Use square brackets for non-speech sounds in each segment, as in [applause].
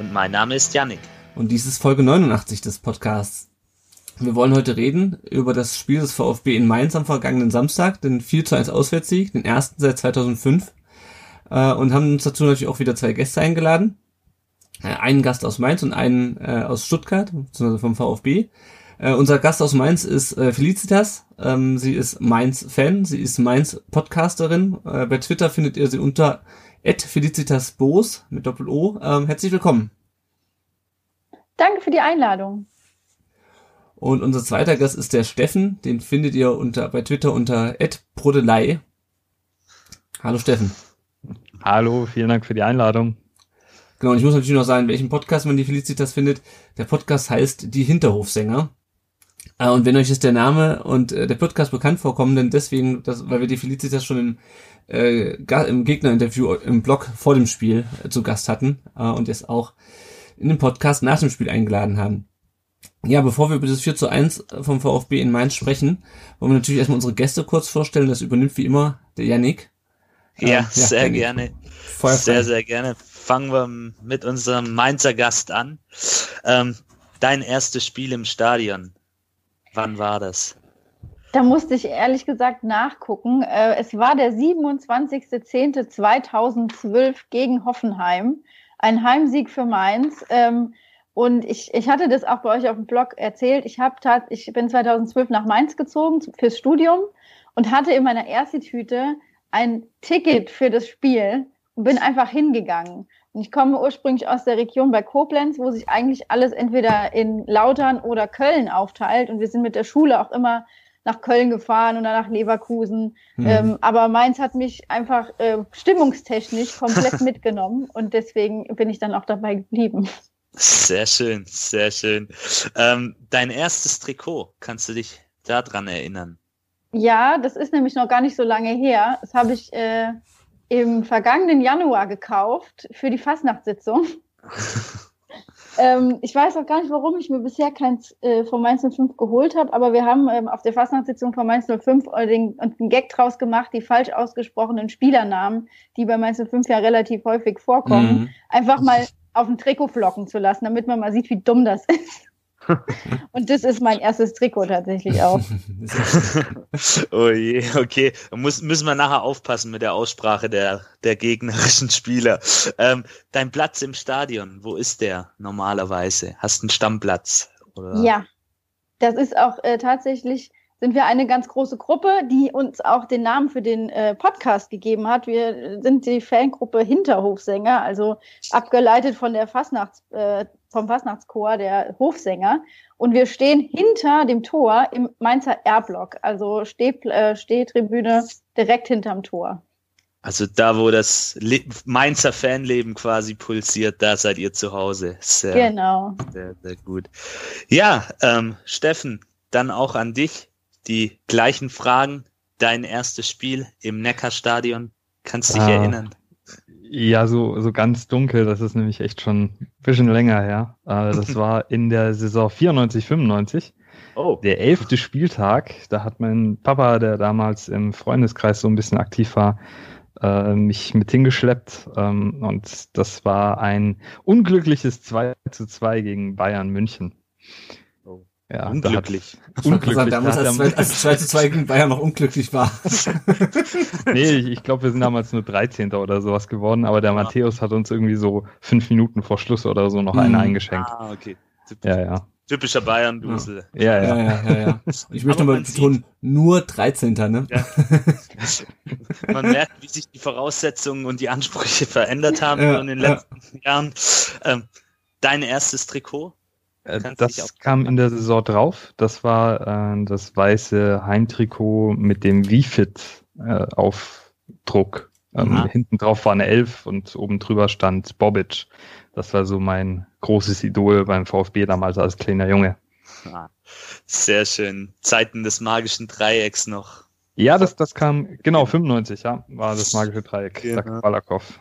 Und mein Name ist Yannick. Und dies ist Folge 89 des Podcasts. Wir wollen heute reden über das Spiel des VfB in Mainz am vergangenen Samstag, den 4 zu 1 Auswärtssieg, den ersten seit 2005. Äh, und haben uns dazu natürlich auch wieder zwei Gäste eingeladen. Äh, einen Gast aus Mainz und einen äh, aus Stuttgart, beziehungsweise vom VfB. Unser Gast aus Mainz ist Felicitas. Ähm, sie ist Mainz-Fan, sie ist Mainz-Podcasterin. Bei Twitter findet ihr sie unter @felicitasboos mit Doppel-O. Ähm, herzlich willkommen. Danke für die Einladung. Und unser zweiter Gast ist der Steffen. Den findet ihr unter bei Twitter unter @brodelei. Hallo Steffen. Hallo, vielen Dank für die Einladung. Genau, und ich muss natürlich noch sagen, welchen Podcast man die Felicitas findet. Der Podcast heißt Die Hinterhofsänger. Äh, und wenn euch jetzt der Name und äh, der Podcast bekannt vorkommen, dann deswegen, dass, weil wir die Felicitas schon im, äh, im Gegnerinterview im Blog vor dem Spiel äh, zu Gast hatten äh, und jetzt auch in den Podcast nach dem Spiel eingeladen haben. Ja, bevor wir über das 4 zu 1 vom VfB in Mainz sprechen, wollen wir natürlich erstmal unsere Gäste kurz vorstellen. Das übernimmt wie immer der Yannick. Ja, äh, ja sehr Yannick. gerne. Feuerfrei. Sehr, sehr gerne. Fangen wir mit unserem Mainzer Gast an. Ähm, dein erstes Spiel im Stadion. Wann war das? Da musste ich ehrlich gesagt nachgucken. Äh, es war der 27.10.2012 gegen Hoffenheim. Ein Heimsieg für Mainz. Ähm, und ich, ich hatte das auch bei euch auf dem Blog erzählt. Ich, hab ich bin 2012 nach Mainz gezogen fürs Studium und hatte in meiner ersten Tüte ein Ticket für das Spiel und bin einfach hingegangen. Und ich komme ursprünglich aus der Region bei Koblenz, wo sich eigentlich alles entweder in Lautern oder Köln aufteilt. Und wir sind mit der Schule auch immer nach Köln gefahren oder nach Leverkusen. Mhm. Ähm, aber Mainz hat mich einfach äh, stimmungstechnisch komplett [laughs] mitgenommen und deswegen bin ich dann auch dabei geblieben. Sehr schön, sehr schön. Ähm, dein erstes Trikot, kannst du dich daran erinnern? Ja, das ist nämlich noch gar nicht so lange her. Das habe ich äh, im vergangenen Januar gekauft für die Fastnachtssitzung. [laughs] ähm, ich weiß auch gar nicht, warum ich mir bisher keins äh, von Mainz 05 geholt habe, aber wir haben ähm, auf der Fastnachtssitzung von Mainz 05 äh, den, einen Gag draus gemacht, die falsch ausgesprochenen Spielernamen, die bei Mainz 05 ja relativ häufig vorkommen, mhm. einfach mal auf ein Trikot flocken zu lassen, damit man mal sieht, wie dumm das [laughs] ist. [laughs] Und das ist mein erstes Trikot tatsächlich auch. [laughs] oh je, okay. Muss, müssen wir nachher aufpassen mit der Aussprache der, der gegnerischen Spieler. Ähm, dein Platz im Stadion, wo ist der normalerweise? Hast du einen Stammplatz? Oder? Ja, das ist auch äh, tatsächlich sind wir eine ganz große Gruppe, die uns auch den Namen für den äh, Podcast gegeben hat. Wir sind die Fangruppe Hinterhofsänger, also abgeleitet von der Fastnachts, äh, vom Fastnachtschor der Hofsänger. Und wir stehen hinter dem Tor im Mainzer R-Block, also Steh, äh, Stehtribüne direkt hinterm Tor. Also da, wo das Le Mainzer Fanleben quasi pulsiert, da seid ihr zu Hause. Sehr, genau. Sehr, sehr gut. Ja, ähm, Steffen, dann auch an dich die gleichen Fragen. Dein erstes Spiel im Neckarstadion, kannst du dich ah, erinnern? Ja, so, so ganz dunkel, das ist nämlich echt schon ein bisschen länger her. Äh, das [laughs] war in der Saison 94, 95. Oh. Der elfte Spieltag, da hat mein Papa, der damals im Freundeskreis so ein bisschen aktiv war, äh, mich mit hingeschleppt. Ähm, und das war ein unglückliches 2 zu 2 gegen Bayern München. Ja, unglücklich. Da unglücklich. Gesagt, damals, als, zwei, als 2 zu 2 gegen Bayern noch unglücklich war. [laughs] nee, ich, ich glaube, wir sind damals nur 13. oder sowas geworden, aber der ja. Matthäus hat uns irgendwie so fünf Minuten vor Schluss oder so noch hm. einen eingeschenkt. Ah, okay. Typisch, ja, ja. Typischer Bayern-Dusel. Ja. Ja, ja. ja, ja, ja. [laughs] Ich möchte aber betonen, nur 13. Ne? Ja. [laughs] Man merkt, wie sich die Voraussetzungen und die Ansprüche verändert haben ja, in den letzten Jahren. Ähm, dein erstes Trikot? Äh, das kam in der Saison drauf. Das war äh, das weiße Heimtrikot mit dem Refit äh, Aufdruck Ähm, hinten drauf war eine Elf und oben drüber stand Bobic. Das war so mein großes Idol beim VfB damals als kleiner Junge. Ah, sehr schön. Zeiten des magischen Dreiecks noch. Ja, das, das kam, genau, 95, ja, war das magische Dreieck, genau. sagt Balakov.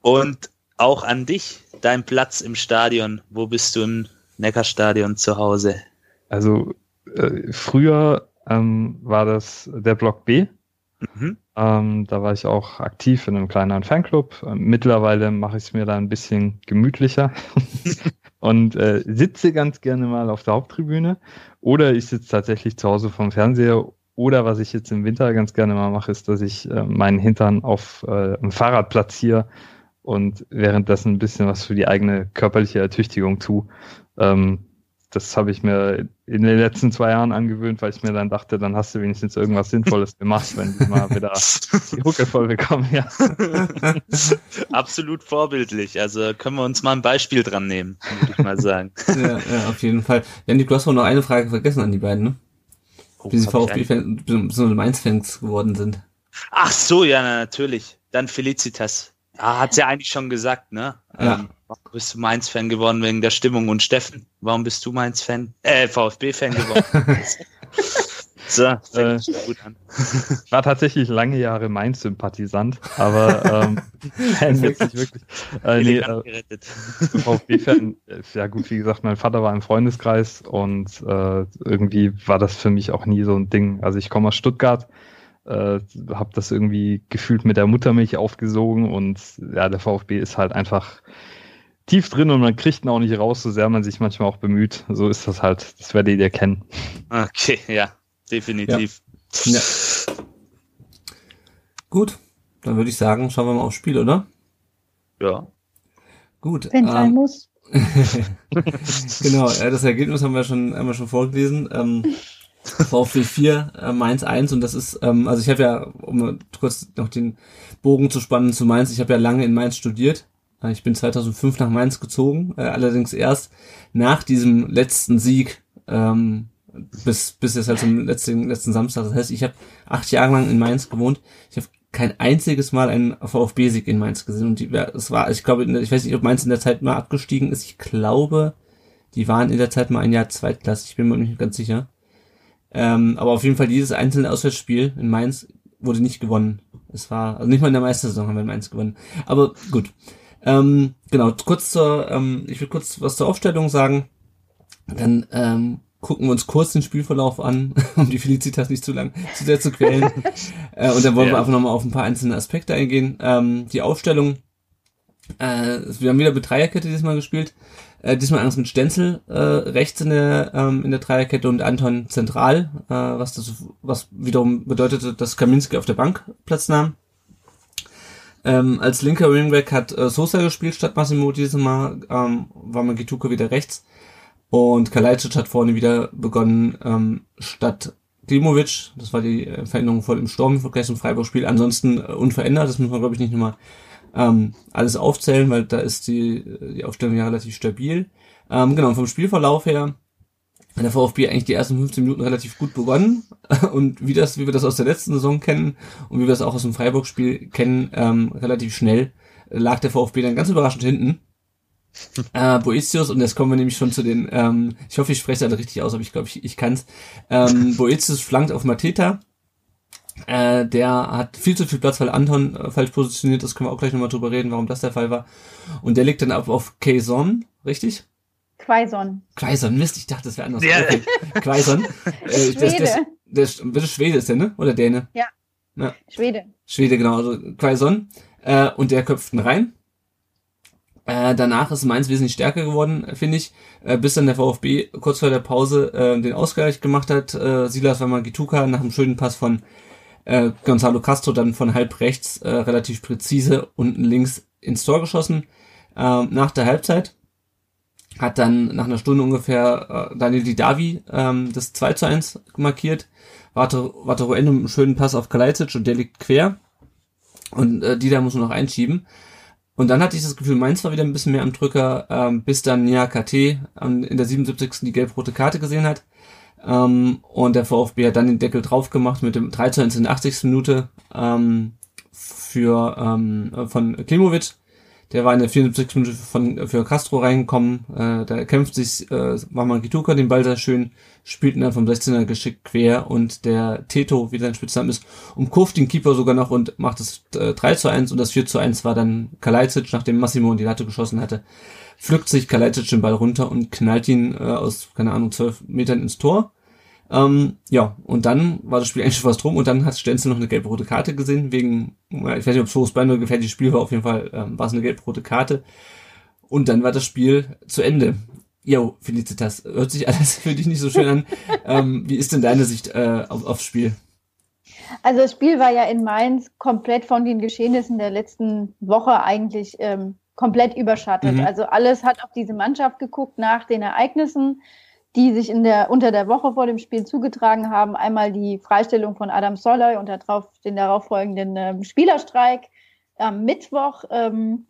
Und auch an dich, dein Platz im Stadion. Wo bist du im Neckarstadion zu Hause? Also äh, früher ähm, war das der Block B. Mhm. Ähm, da war ich auch aktiv in einem kleineren Fanclub. Ähm, mittlerweile mache ich es mir da ein bisschen gemütlicher [laughs] und äh, sitze ganz gerne mal auf der Haupttribüne. Oder ich sitze tatsächlich zu Hause vom Fernseher. Oder was ich jetzt im Winter ganz gerne mal mache, ist, dass ich äh, meinen Hintern auf äh, ein Fahrrad platziere und währenddessen ein bisschen was für die eigene körperliche Ertüchtigung tue. Ähm, das habe ich mir in den letzten zwei Jahren angewöhnt, weil ich mir dann dachte, dann hast du wenigstens irgendwas Sinnvolles [laughs] gemacht, wenn du mal wieder die Hucke voll bekommen. Ja. [laughs] Absolut vorbildlich. Also können wir uns mal ein Beispiel dran nehmen, würde ich mal sagen. [laughs] ja, ja, auf jeden Fall. Janik, du hast wohl noch eine Frage vergessen an die beiden, ne? Oh, Wie sie VfB-Fans, so Mainz-Fans geworden sind. Ach so, ja, natürlich. Dann Felicitas. Ja, hat's ja eigentlich schon gesagt, ne? Ja. Ähm, bist du Mainz-Fan geworden wegen der Stimmung und Steffen, warum bist du Mainz-Fan? Äh, VfB-Fan geworden. [laughs] so, äh, gut an. [laughs] war tatsächlich lange Jahre Mainz-Sympathisant, aber ähm, [laughs] Fan wirklich, wirklich. Äh, nee, äh, VfB-Fan, ja gut, wie gesagt, mein Vater war im Freundeskreis und äh, irgendwie war das für mich auch nie so ein Ding. Also ich komme aus Stuttgart, äh, habe das irgendwie gefühlt mit der Muttermilch aufgesogen und ja, der VfB ist halt einfach tief drin und man kriegt ihn auch nicht raus, so sehr man sich manchmal auch bemüht. So ist das halt. Das werdet ihr kennen. Okay, [laughs] ja, definitiv. Ja. ja. Gut, dann würde ich sagen, schauen wir mal aufs Spiel, oder? Ja. Gut. Wenn sein ähm, muss. [laughs] genau, ja, das Ergebnis haben wir schon einmal schon vorgelesen. Ähm, VfB 4, äh, Mainz 1 und das ist, ähm, also ich habe ja, um kurz noch den Bogen zu spannen zu Mainz, ich habe ja lange in Mainz studiert. Ich bin 2005 nach Mainz gezogen, äh, allerdings erst nach diesem letzten Sieg, ähm, bis, bis jetzt halt zum letzten, letzten Samstag. Das heißt, ich habe acht Jahre lang in Mainz gewohnt. Ich habe kein einziges Mal einen VfB-Sieg in Mainz gesehen. Und die, es war, ich glaube, ich weiß nicht, ob Mainz in der Zeit mal abgestiegen ist. Ich glaube, die waren in der Zeit mal ein Jahr zweitklassig. Ich bin mir nicht ganz sicher. Ähm, aber auf jeden Fall dieses einzelne Auswärtsspiel in Mainz wurde nicht gewonnen. Es war, also nicht mal in der Meistersaison haben wir in Mainz gewonnen. Aber gut. Ähm, genau, kurz zur, ähm, ich will kurz was zur Aufstellung sagen. Dann ähm, gucken wir uns kurz den Spielverlauf an, [laughs] um die Felicitas nicht zu lang zu sehr zu quälen. [laughs] äh, und dann wollen ja. wir einfach nochmal auf ein paar einzelne Aspekte eingehen. Ähm, die Aufstellung, äh, wir haben wieder mit Dreierkette diesmal gespielt. Äh, diesmal Angst mit Stenzel äh, rechts in der ähm, in der Dreierkette und Anton zentral, äh, was das was wiederum bedeutete, dass Kaminski auf der Bank Platz nahm. Ähm, als linker Wingback hat äh, Sosa gespielt statt Massimo dieses Mal, ähm, war Magituka wieder rechts und Kalajdzic hat vorne wieder begonnen ähm, statt Klimovic. Das war die äh, Veränderung voll im Sturm im Vergleich zum Freiburg-Spiel. Ansonsten äh, unverändert, das muss man glaube ich nicht nochmal ähm, alles aufzählen, weil da ist die, die Aufstellung ja relativ stabil. Ähm, genau, vom Spielverlauf her der VfB eigentlich die ersten 15 Minuten relativ gut begonnen [laughs] und wie das, wie wir das aus der letzten Saison kennen und wie wir das auch aus dem Freiburg-Spiel kennen, ähm, relativ schnell lag der VfB dann ganz überraschend hinten. [laughs] äh, Boetius, und jetzt kommen wir nämlich schon zu den, ähm, ich hoffe, ich spreche es alle richtig aus, aber ich glaube, ich, ich kann's. Ähm, [laughs] Boetius flankt auf Mateta, äh, der hat viel zu viel Platz, weil Anton äh, falsch positioniert ist. Können wir auch gleich nochmal drüber reden, warum das der Fall war. Und der liegt dann ab auf Kayson, richtig? Quaison. Quaison, Mist, ich dachte, das wäre anders. Ja. Okay. Quaison. Äh, Schwede. Das, das, das, das Schwede ist der, ne? Oder Däne? Ja. ja. Schwede. Schwede, genau. Also Quaison. Äh, und der köpft ihn rein. Äh, danach ist Mainz wesentlich stärker geworden, finde ich, äh, bis dann der VfB kurz vor der Pause äh, den Ausgleich gemacht hat. Äh, Silas Wamagituka nach einem schönen Pass von äh, Gonzalo Castro dann von halb rechts äh, relativ präzise unten links ins Tor geschossen. Äh, nach der Halbzeit hat dann nach einer Stunde ungefähr äh, Daniel Didavi ähm, das 2 zu 1 markiert. Warte, mit einem schönen Pass auf Kalajdzic und der liegt quer. Und äh, Dida muss nur noch einschieben. Und dann hatte ich das Gefühl, Mainz war wieder ein bisschen mehr am Drücker, ähm, bis dann Nia KT ähm, in der 77. die gelb-rote Karte gesehen hat. Ähm, und der VfB hat dann den Deckel drauf gemacht mit dem 3 zu 1 in der 80. Minute. Ähm, für ähm, von Klimovic. Der war in der 74. Minute von, für Castro reingekommen. Äh, da kämpft sich äh, Mama Gituka den Ball sehr schön, spielt ihn dann vom 16er geschickt quer und der Teto, wie sein Spitzname ist, umkurft den Keeper sogar noch und macht das äh, 3 zu 1 und das 4 zu 1 war dann Kalajdzic, nachdem Massimo in die Latte geschossen hatte, pflückt sich Kalajdzic den Ball runter und knallt ihn äh, aus, keine Ahnung, 12 Metern ins Tor. Ähm, ja, und dann war das Spiel eigentlich schon fast rum und dann hat Stenzel noch eine gelb-rote Karte gesehen, wegen, ich weiß nicht, ob es Fußball oder gefährliches Spiel war, auf jeden Fall ähm, war es eine gelb-rote Karte. Und dann war das Spiel zu Ende. Jo, Felicitas, hört sich alles [laughs] für dich nicht so schön an. ähm, wie ist denn deine Sicht äh, auf, aufs Spiel? Also das Spiel war ja in Mainz komplett von den Geschehnissen der letzten Woche eigentlich ähm, komplett überschattet. Mhm. Also alles hat auf diese Mannschaft geguckt nach den Ereignissen die sich in der, unter der Woche vor dem Spiel zugetragen haben. Einmal die Freistellung von Adam Soloy und darauf, den darauffolgenden äh, Spielerstreik am Mittwoch, ähm,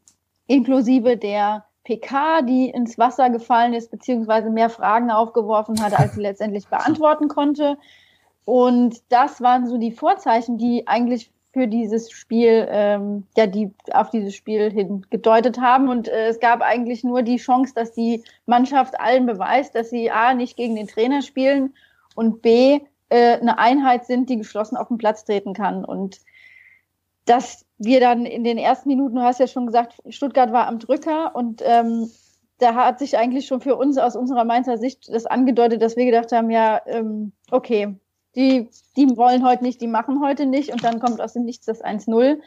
inklusive der PK, die ins Wasser gefallen ist, beziehungsweise mehr Fragen aufgeworfen hat, als sie letztendlich beantworten konnte. Und das waren so die Vorzeichen, die eigentlich für dieses Spiel, ähm, ja, die auf dieses Spiel hin gedeutet haben. Und äh, es gab eigentlich nur die Chance, dass die Mannschaft allen beweist, dass sie A, nicht gegen den Trainer spielen und B, äh, eine Einheit sind, die geschlossen auf den Platz treten kann. Und dass wir dann in den ersten Minuten, du hast ja schon gesagt, Stuttgart war am Drücker und ähm, da hat sich eigentlich schon für uns aus unserer Mainzer Sicht das angedeutet, dass wir gedacht haben, ja, ähm, okay, die, die wollen heute nicht, die machen heute nicht und dann kommt aus dem Nichts das 1-0.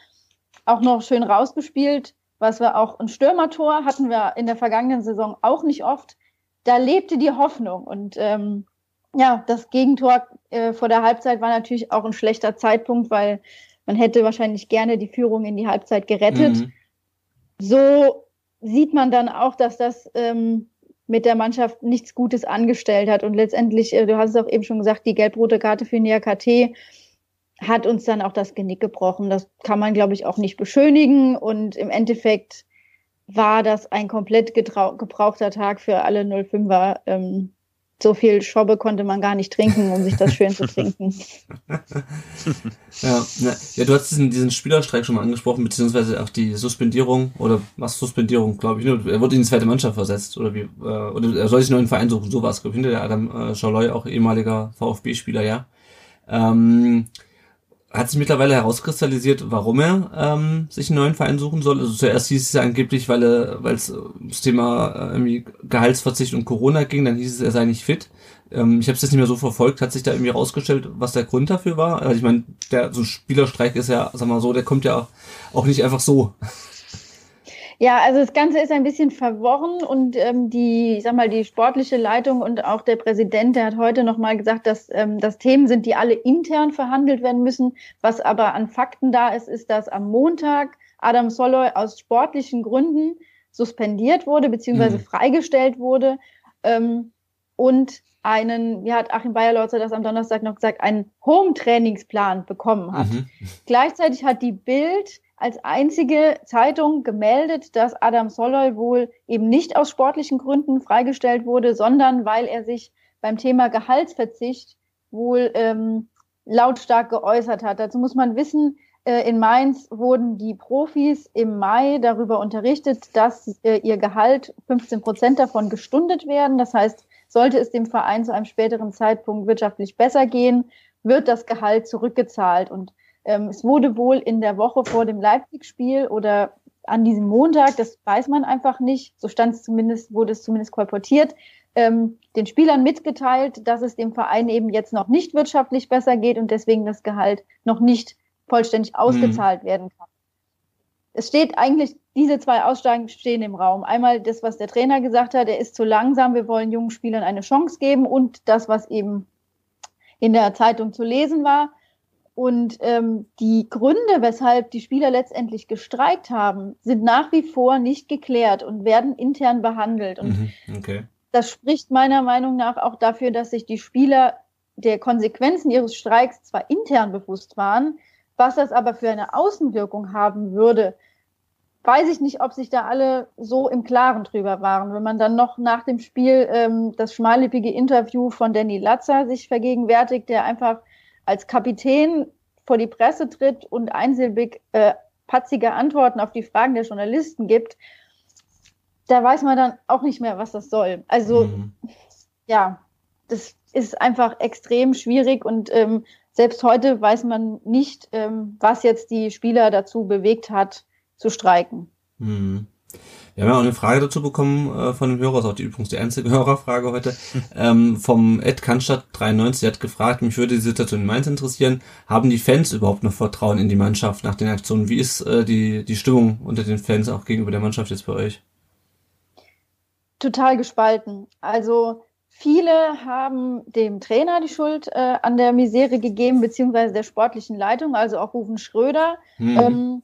Auch noch schön rausgespielt, was wir auch ein Stürmertor hatten wir in der vergangenen Saison auch nicht oft. Da lebte die Hoffnung und ähm, ja, das Gegentor äh, vor der Halbzeit war natürlich auch ein schlechter Zeitpunkt, weil man hätte wahrscheinlich gerne die Führung in die Halbzeit gerettet. Mhm. So sieht man dann auch, dass das ähm, mit der Mannschaft nichts Gutes angestellt hat. Und letztendlich, äh, du hast es auch eben schon gesagt, die gelb-rote Karte für NIAKT hat uns dann auch das Genick gebrochen. Das kann man, glaube ich, auch nicht beschönigen. Und im Endeffekt war das ein komplett gebrauchter Tag für alle 05er. Ähm, so viel Schobbe konnte man gar nicht trinken, um sich das schön zu [laughs] trinken. [laughs] ja, ja, du hast diesen, diesen Spielerstreik schon mal angesprochen, beziehungsweise auch die Suspendierung oder was Suspendierung, glaube ich. Ne? Er wurde in die zweite Mannschaft versetzt oder wie, äh, oder er soll sich einen neuen Verein suchen, sowas, glaube ich. Hinter der Adam äh, Schaloy, auch ehemaliger VfB-Spieler, ja. Ähm, hat sich mittlerweile herauskristallisiert, warum er ähm, sich einen neuen Verein suchen soll. Also zuerst hieß es ja angeblich, weil er, weil es ums Thema äh, irgendwie Gehaltsverzicht und Corona ging, dann hieß es, er sei nicht fit. Ähm, ich habe es jetzt nicht mehr so verfolgt. Hat sich da irgendwie rausgestellt, was der Grund dafür war? Also ich meine, der so ein Spielerstreik ist ja, sag mal so, der kommt ja auch nicht einfach so. Ja, also das Ganze ist ein bisschen verworren und ähm, die, ich sag mal, die sportliche Leitung und auch der Präsident, der hat heute nochmal gesagt, dass ähm, das Themen sind, die alle intern verhandelt werden müssen. Was aber an Fakten da ist, ist, dass am Montag Adam Soloy aus sportlichen Gründen suspendiert wurde, beziehungsweise mhm. freigestellt wurde. Ähm, und einen, wie hat Achim Bayerlotzer das am Donnerstag noch gesagt, einen Home-Trainingsplan bekommen hat. Mhm. Gleichzeitig hat die Bild als einzige Zeitung gemeldet, dass Adam Soloy wohl eben nicht aus sportlichen Gründen freigestellt wurde, sondern weil er sich beim Thema Gehaltsverzicht wohl ähm, lautstark geäußert hat. Dazu muss man wissen, äh, in Mainz wurden die Profis im Mai darüber unterrichtet, dass äh, ihr Gehalt 15 Prozent davon gestundet werden. Das heißt, sollte es dem Verein zu einem späteren Zeitpunkt wirtschaftlich besser gehen, wird das Gehalt zurückgezahlt. Und ähm, es wurde wohl in der Woche vor dem Leipzig-Spiel oder an diesem Montag, das weiß man einfach nicht, so stand es zumindest, wurde es zumindest kolportiert, ähm, den Spielern mitgeteilt, dass es dem Verein eben jetzt noch nicht wirtschaftlich besser geht und deswegen das Gehalt noch nicht vollständig mhm. ausgezahlt mhm. werden kann. Es steht eigentlich, diese zwei Aussagen stehen im Raum. Einmal das, was der Trainer gesagt hat, er ist zu langsam, wir wollen jungen Spielern eine Chance geben und das, was eben in der Zeitung zu lesen war. Und ähm, die Gründe, weshalb die Spieler letztendlich gestreikt haben, sind nach wie vor nicht geklärt und werden intern behandelt. Und mhm, okay. das spricht meiner Meinung nach auch dafür, dass sich die Spieler der Konsequenzen ihres Streiks zwar intern bewusst waren, was das aber für eine Außenwirkung haben würde, weiß ich nicht, ob sich da alle so im Klaren drüber waren. Wenn man dann noch nach dem Spiel ähm, das schmallippige Interview von Danny Latzer sich vergegenwärtigt, der einfach als Kapitän vor die Presse tritt und einsilbig äh, patzige Antworten auf die Fragen der Journalisten gibt, da weiß man dann auch nicht mehr, was das soll. Also mhm. ja, das ist einfach extrem schwierig und ähm, selbst heute weiß man nicht, ähm, was jetzt die Spieler dazu bewegt hat, zu streiken. Mhm. Wir haben ja auch eine Frage dazu bekommen äh, von einem Hörer, das ist auch die, übrigens die einzige [laughs] Hörerfrage heute, ähm, vom Ed Kannstadt 93, der hat gefragt, mich würde die Situation in Mainz interessieren, haben die Fans überhaupt noch Vertrauen in die Mannschaft nach den Aktionen? Wie ist äh, die, die Stimmung unter den Fans auch gegenüber der Mannschaft jetzt bei euch? Total gespalten. Also viele haben dem Trainer die Schuld äh, an der Misere gegeben, beziehungsweise der sportlichen Leitung, also auch Rufen Schröder. Hm. Ähm,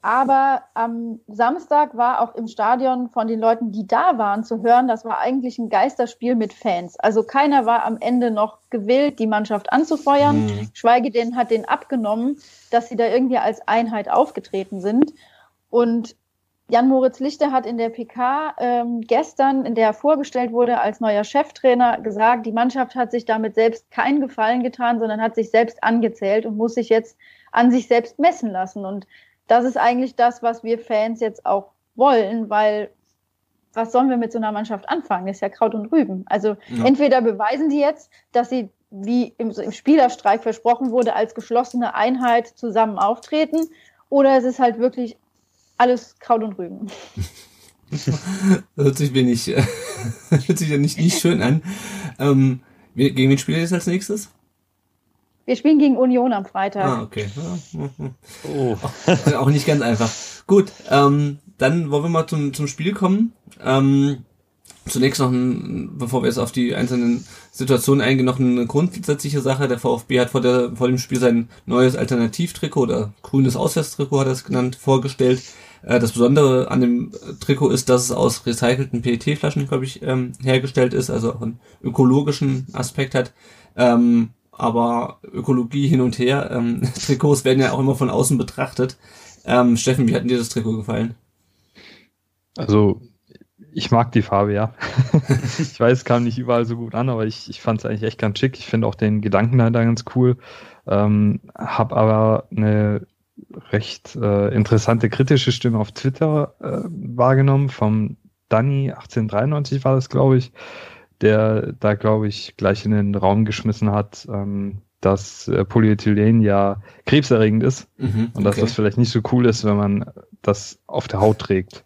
aber am Samstag war auch im Stadion von den Leuten, die da waren, zu hören, das war eigentlich ein Geisterspiel mit Fans. Also keiner war am Ende noch gewillt, die Mannschaft anzufeuern. Mhm. Schweige denn hat den abgenommen, dass sie da irgendwie als Einheit aufgetreten sind. Und Jan-Moritz Lichter hat in der PK ähm, gestern, in der er vorgestellt wurde als neuer Cheftrainer, gesagt, die Mannschaft hat sich damit selbst keinen Gefallen getan, sondern hat sich selbst angezählt und muss sich jetzt an sich selbst messen lassen. Und das ist eigentlich das, was wir Fans jetzt auch wollen, weil was sollen wir mit so einer Mannschaft anfangen? Das ist ja Kraut und Rüben. Also ja. entweder beweisen die jetzt, dass sie, wie im, im Spielerstreik versprochen wurde, als geschlossene Einheit zusammen auftreten, oder es ist halt wirklich alles Kraut und Rüben. [laughs] hört sich mir nicht, [laughs] hört sich ja nicht, nicht schön an. Ähm, gegen wen spielt ihr jetzt als nächstes? Wir spielen gegen Union am Freitag. Ah, okay. [laughs] Oh. Auch nicht ganz einfach. Gut, ähm, dann wollen wir mal zum, zum Spiel kommen. Ähm, zunächst noch, ein, bevor wir jetzt auf die einzelnen Situationen eingehen, noch eine grundsätzliche Sache. Der VfB hat vor, der, vor dem Spiel sein neues Alternativtrikot oder grünes Auswärtstrikot hat er es genannt, vorgestellt. Äh, das Besondere an dem Trikot ist, dass es aus recycelten PET-Flaschen, glaube ich, ähm, hergestellt ist, also auch einen ökologischen Aspekt hat. Ähm, aber Ökologie hin und her. Ähm, [laughs] Trikots werden ja auch immer von außen betrachtet. Ähm, Steffen, wie hat dir das Trikot gefallen? Also, ich mag die Farbe, ja. [laughs] ich weiß, es kam nicht überall so gut an, aber ich, ich fand es eigentlich echt ganz schick. Ich finde auch den Gedanken da ganz cool. Ähm, hab aber eine recht äh, interessante kritische Stimme auf Twitter äh, wahrgenommen vom Danny 1893 war das, glaube ich der da, glaube ich, gleich in den Raum geschmissen hat, ähm, dass äh, Polyethylen ja krebserregend ist mhm, und dass das vielleicht nicht so cool ist, wenn man das auf der Haut trägt.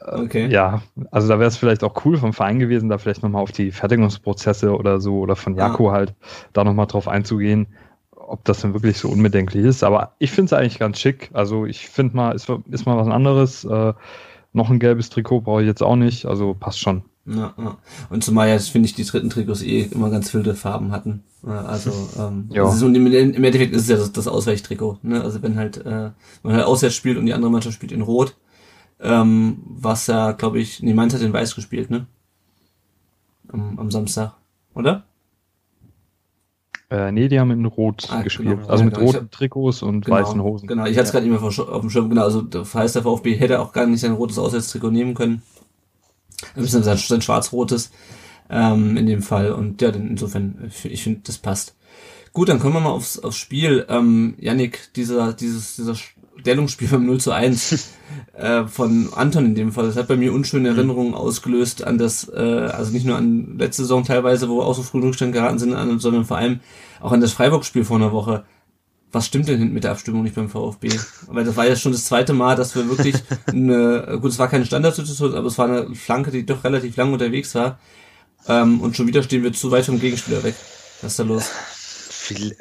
Äh, okay. Ja, also da wäre es vielleicht auch cool vom Verein gewesen, da vielleicht nochmal auf die Fertigungsprozesse oder so oder von Jako ah. halt da nochmal drauf einzugehen, ob das denn wirklich so unbedenklich ist. Aber ich finde es eigentlich ganz schick. Also ich finde mal, ist, ist mal was anderes. Äh, noch ein gelbes Trikot brauche ich jetzt auch nicht, also passt schon. Ja, ja. Und zumal ja, finde ich, die dritten Trikots eh immer ganz wilde Farben hatten. Also, ähm, ja. also im, Endeffekt ist es ja das, das Ausweichtrikot. Ne? Also wenn halt äh, man halt auswärts spielt und die andere Mannschaft spielt in Rot, ähm, was ja, glaube ich, nee, Mainz hat in Weiß gespielt, ne? Am, am Samstag, oder? Äh, nee, die haben in Rot ah, gespielt. Genau. Also mit roten hab, Trikots und genau, weißen Hosen. Genau, ich hatte es ja. gerade nicht mehr auf dem Schirm. Genau, also das heißt, der VfB hätte auch gar nicht sein rotes Auswärtstrikot nehmen können. Ein bisschen sein, sein schwarz-rotes ähm, in dem Fall. Und ja, insofern, ich finde, das passt. Gut, dann kommen wir mal aufs, aufs Spiel. Ähm, Yannick, dieser, dieses, dieser Stellungsspiel beim 0 zu 1 [laughs] äh, von Anton in dem Fall, das hat bei mir unschöne mhm. Erinnerungen ausgelöst an das, äh, also nicht nur an letzte Saison teilweise, wo wir auch so früh in Rückstand geraten sind, sondern vor allem auch an das Freiburg-Spiel vor einer Woche was stimmt denn mit der Abstimmung nicht beim VfB? Weil das war ja schon das zweite Mal, dass wir wirklich eine, gut, es war keine Standardsituation, aber es war eine Flanke, die doch relativ lang unterwegs war. Ähm, und schon wieder stehen wir zu weit vom Gegenspieler weg. Was ist da los?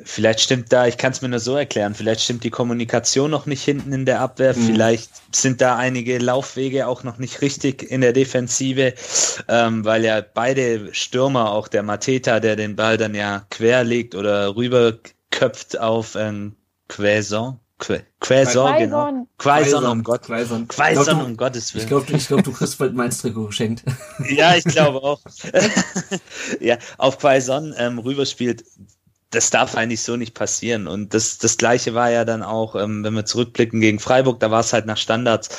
Vielleicht stimmt da, ich kann es mir nur so erklären, vielleicht stimmt die Kommunikation noch nicht hinten in der Abwehr, mhm. vielleicht sind da einige Laufwege auch noch nicht richtig in der Defensive, ähm, weil ja beide Stürmer, auch der Mateta, der den Ball dann ja quer legt oder rüber köpft auf ähm, Quaison. Qu Quaison, genau. Quaison, um Gott. Quaison, Quaison um Gottes Willen. Ich glaube, ich glaub, du kriegst bald mein Trikot geschenkt. [laughs] ja, ich glaube auch. [laughs] ja, auf Quaison ähm, rüberspielt, das darf eigentlich so nicht passieren. Und das, das Gleiche war ja dann auch, ähm, wenn wir zurückblicken gegen Freiburg, da war es halt nach Standards.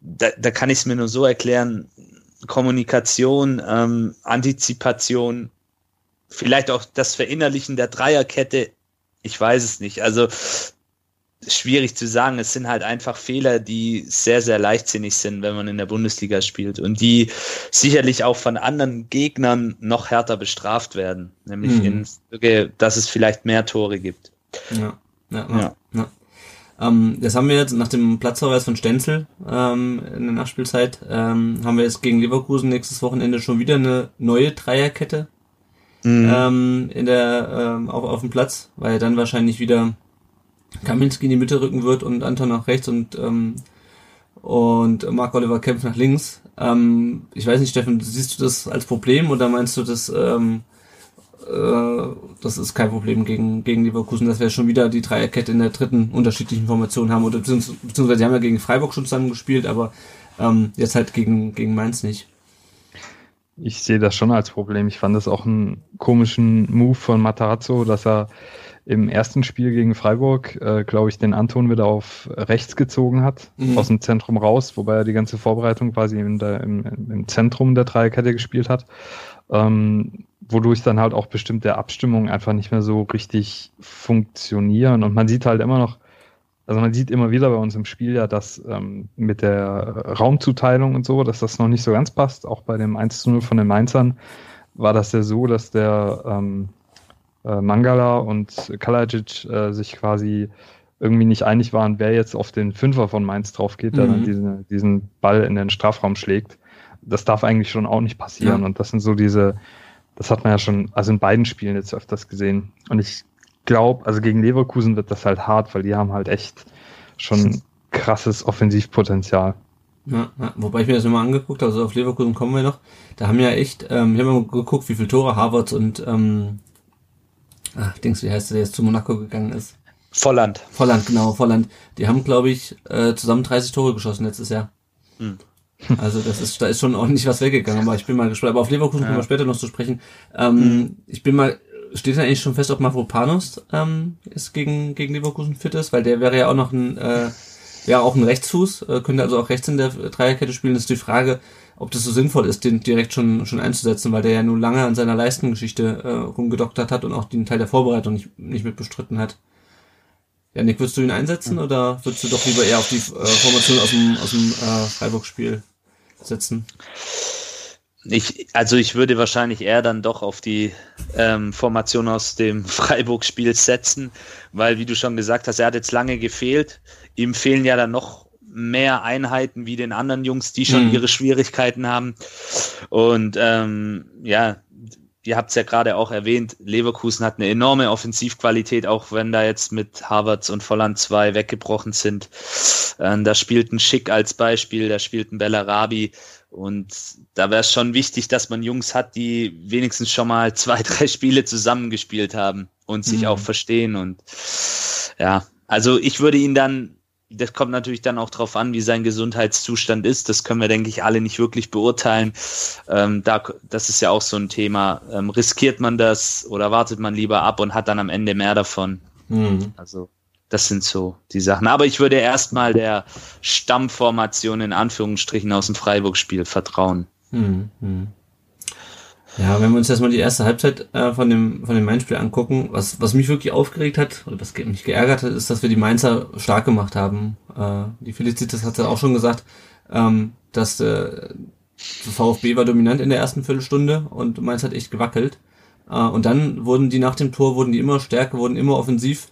Da, da kann ich es mir nur so erklären, Kommunikation, ähm, Antizipation, vielleicht auch das Verinnerlichen der Dreierkette ich weiß es nicht. Also schwierig zu sagen. Es sind halt einfach Fehler, die sehr, sehr leichtsinnig sind, wenn man in der Bundesliga spielt und die sicherlich auch von anderen Gegnern noch härter bestraft werden. Nämlich mhm. in, dass es vielleicht mehr Tore gibt. Ja, ja, ja. ja. Ähm, das haben wir jetzt nach dem Platzverweis von Stenzel ähm, in der Nachspielzeit, ähm, haben wir jetzt gegen Leverkusen nächstes Wochenende schon wieder eine neue Dreierkette mhm. ähm, in der, ähm, auf, auf dem Platz, weil dann wahrscheinlich wieder Kaminski in die Mitte rücken wird und Anton nach rechts und ähm, und Mark Oliver Kempf nach links. Ähm, ich weiß nicht, Steffen, siehst du das als Problem oder meinst du, dass ähm, äh, das ist kein Problem gegen, gegen Leverkusen, dass wir schon wieder die Dreierkette in der dritten unterschiedlichen Formation haben oder beziehungsweise, beziehungsweise haben ja gegen Freiburg schon zusammen gespielt, aber ähm, jetzt halt gegen, gegen Mainz nicht. Ich sehe das schon als Problem. Ich fand das auch einen komischen Move von Matarazzo, dass er im ersten Spiel gegen Freiburg, äh, glaube ich, den Anton wieder auf rechts gezogen hat, mhm. aus dem Zentrum raus, wobei er die ganze Vorbereitung quasi in der, im, im Zentrum der Dreierkette gespielt hat. Ähm, wodurch dann halt auch bestimmte Abstimmungen einfach nicht mehr so richtig funktionieren. Und man sieht halt immer noch, also man sieht immer wieder bei uns im Spiel ja, dass ähm, mit der Raumzuteilung und so, dass das noch nicht so ganz passt. Auch bei dem 1 zu 0 von den Mainzern war das ja so, dass der ähm, äh, Mangala und Kalajic äh, sich quasi irgendwie nicht einig waren, wer jetzt auf den Fünfer von Mainz drauf geht, der mhm. dann diesen, diesen Ball in den Strafraum schlägt. Das darf eigentlich schon auch nicht passieren. Ja. Und das sind so diese, das hat man ja schon, also in beiden Spielen jetzt öfters gesehen. Und ich glaube, also gegen Leverkusen wird das halt hart, weil die haben halt echt schon krasses Offensivpotenzial. Ja, ja, wobei ich mir das immer angeguckt habe, also auf Leverkusen kommen wir noch. Da haben ja echt, ähm, ich habe mal geguckt, wie viele Tore Harvard und ähm, ach, Dings, wie heißt der, der jetzt zu Monaco gegangen ist? Volland. Volland, genau, Volland. Die haben, glaube ich, äh, zusammen 30 Tore geschossen letztes Jahr. Hm. Also das ist, da ist schon ordentlich was weggegangen, aber ich bin mal gespannt. Aber auf Leverkusen ja. kommen wir später noch zu sprechen. Ähm, hm. Ich bin mal, steht da eigentlich schon fest, ob Mavropanos ähm, ist gegen, gegen Leverkusen fit ist, weil der wäre ja auch noch ein, äh, wäre auch ein Rechtsfuß, äh, könnte also auch rechts in der Dreierkette spielen. Das ist die Frage, ob das so sinnvoll ist, den direkt schon, schon einzusetzen, weil der ja nur lange an seiner Leistengeschichte äh, rumgedoktert hat und auch den Teil der Vorbereitung nicht, nicht mit bestritten hat. Ja, Nick, würdest du ihn einsetzen oder würdest du doch lieber eher auf die äh, Formation aus dem, aus dem äh, Freiburg-Spiel setzen? Ich, also ich würde wahrscheinlich eher dann doch auf die ähm, Formation aus dem [laughs] Freiburg-Spiel setzen, weil, wie du schon gesagt hast, er hat jetzt lange gefehlt. Ihm fehlen ja dann noch mehr Einheiten wie den anderen Jungs, die schon mhm. ihre Schwierigkeiten haben. Und ähm, ja, ihr habt es ja gerade auch erwähnt, Leverkusen hat eine enorme Offensivqualität, auch wenn da jetzt mit Harvards und Volland zwei weggebrochen sind. Ähm, da spielt ein Schick als Beispiel, da spielt ein Bellarabi. Und da wäre es schon wichtig, dass man Jungs hat, die wenigstens schon mal [laughs] zwei, drei Spiele zusammengespielt haben und sich mhm. auch verstehen. Und ja, also ich würde ihn dann das kommt natürlich dann auch darauf an, wie sein Gesundheitszustand ist. Das können wir, denke ich, alle nicht wirklich beurteilen. Ähm, da, das ist ja auch so ein Thema. Ähm, riskiert man das oder wartet man lieber ab und hat dann am Ende mehr davon? Mhm. Also das sind so die Sachen. Aber ich würde erstmal der Stammformation in Anführungsstrichen aus dem Freiburg-Spiel vertrauen. Mhm. mhm. Ja, wenn wir uns erstmal die erste Halbzeit äh, von dem von dem Mainz-Spiel angucken, was was mich wirklich aufgeregt hat oder was mich geärgert hat, ist, dass wir die Mainzer stark gemacht haben. Äh, die Felicitas hat ja auch schon gesagt, ähm, dass äh, VfB war dominant in der ersten Viertelstunde und Mainz hat echt gewackelt. Äh, und dann wurden die nach dem Tor wurden die immer stärker, wurden immer offensiv,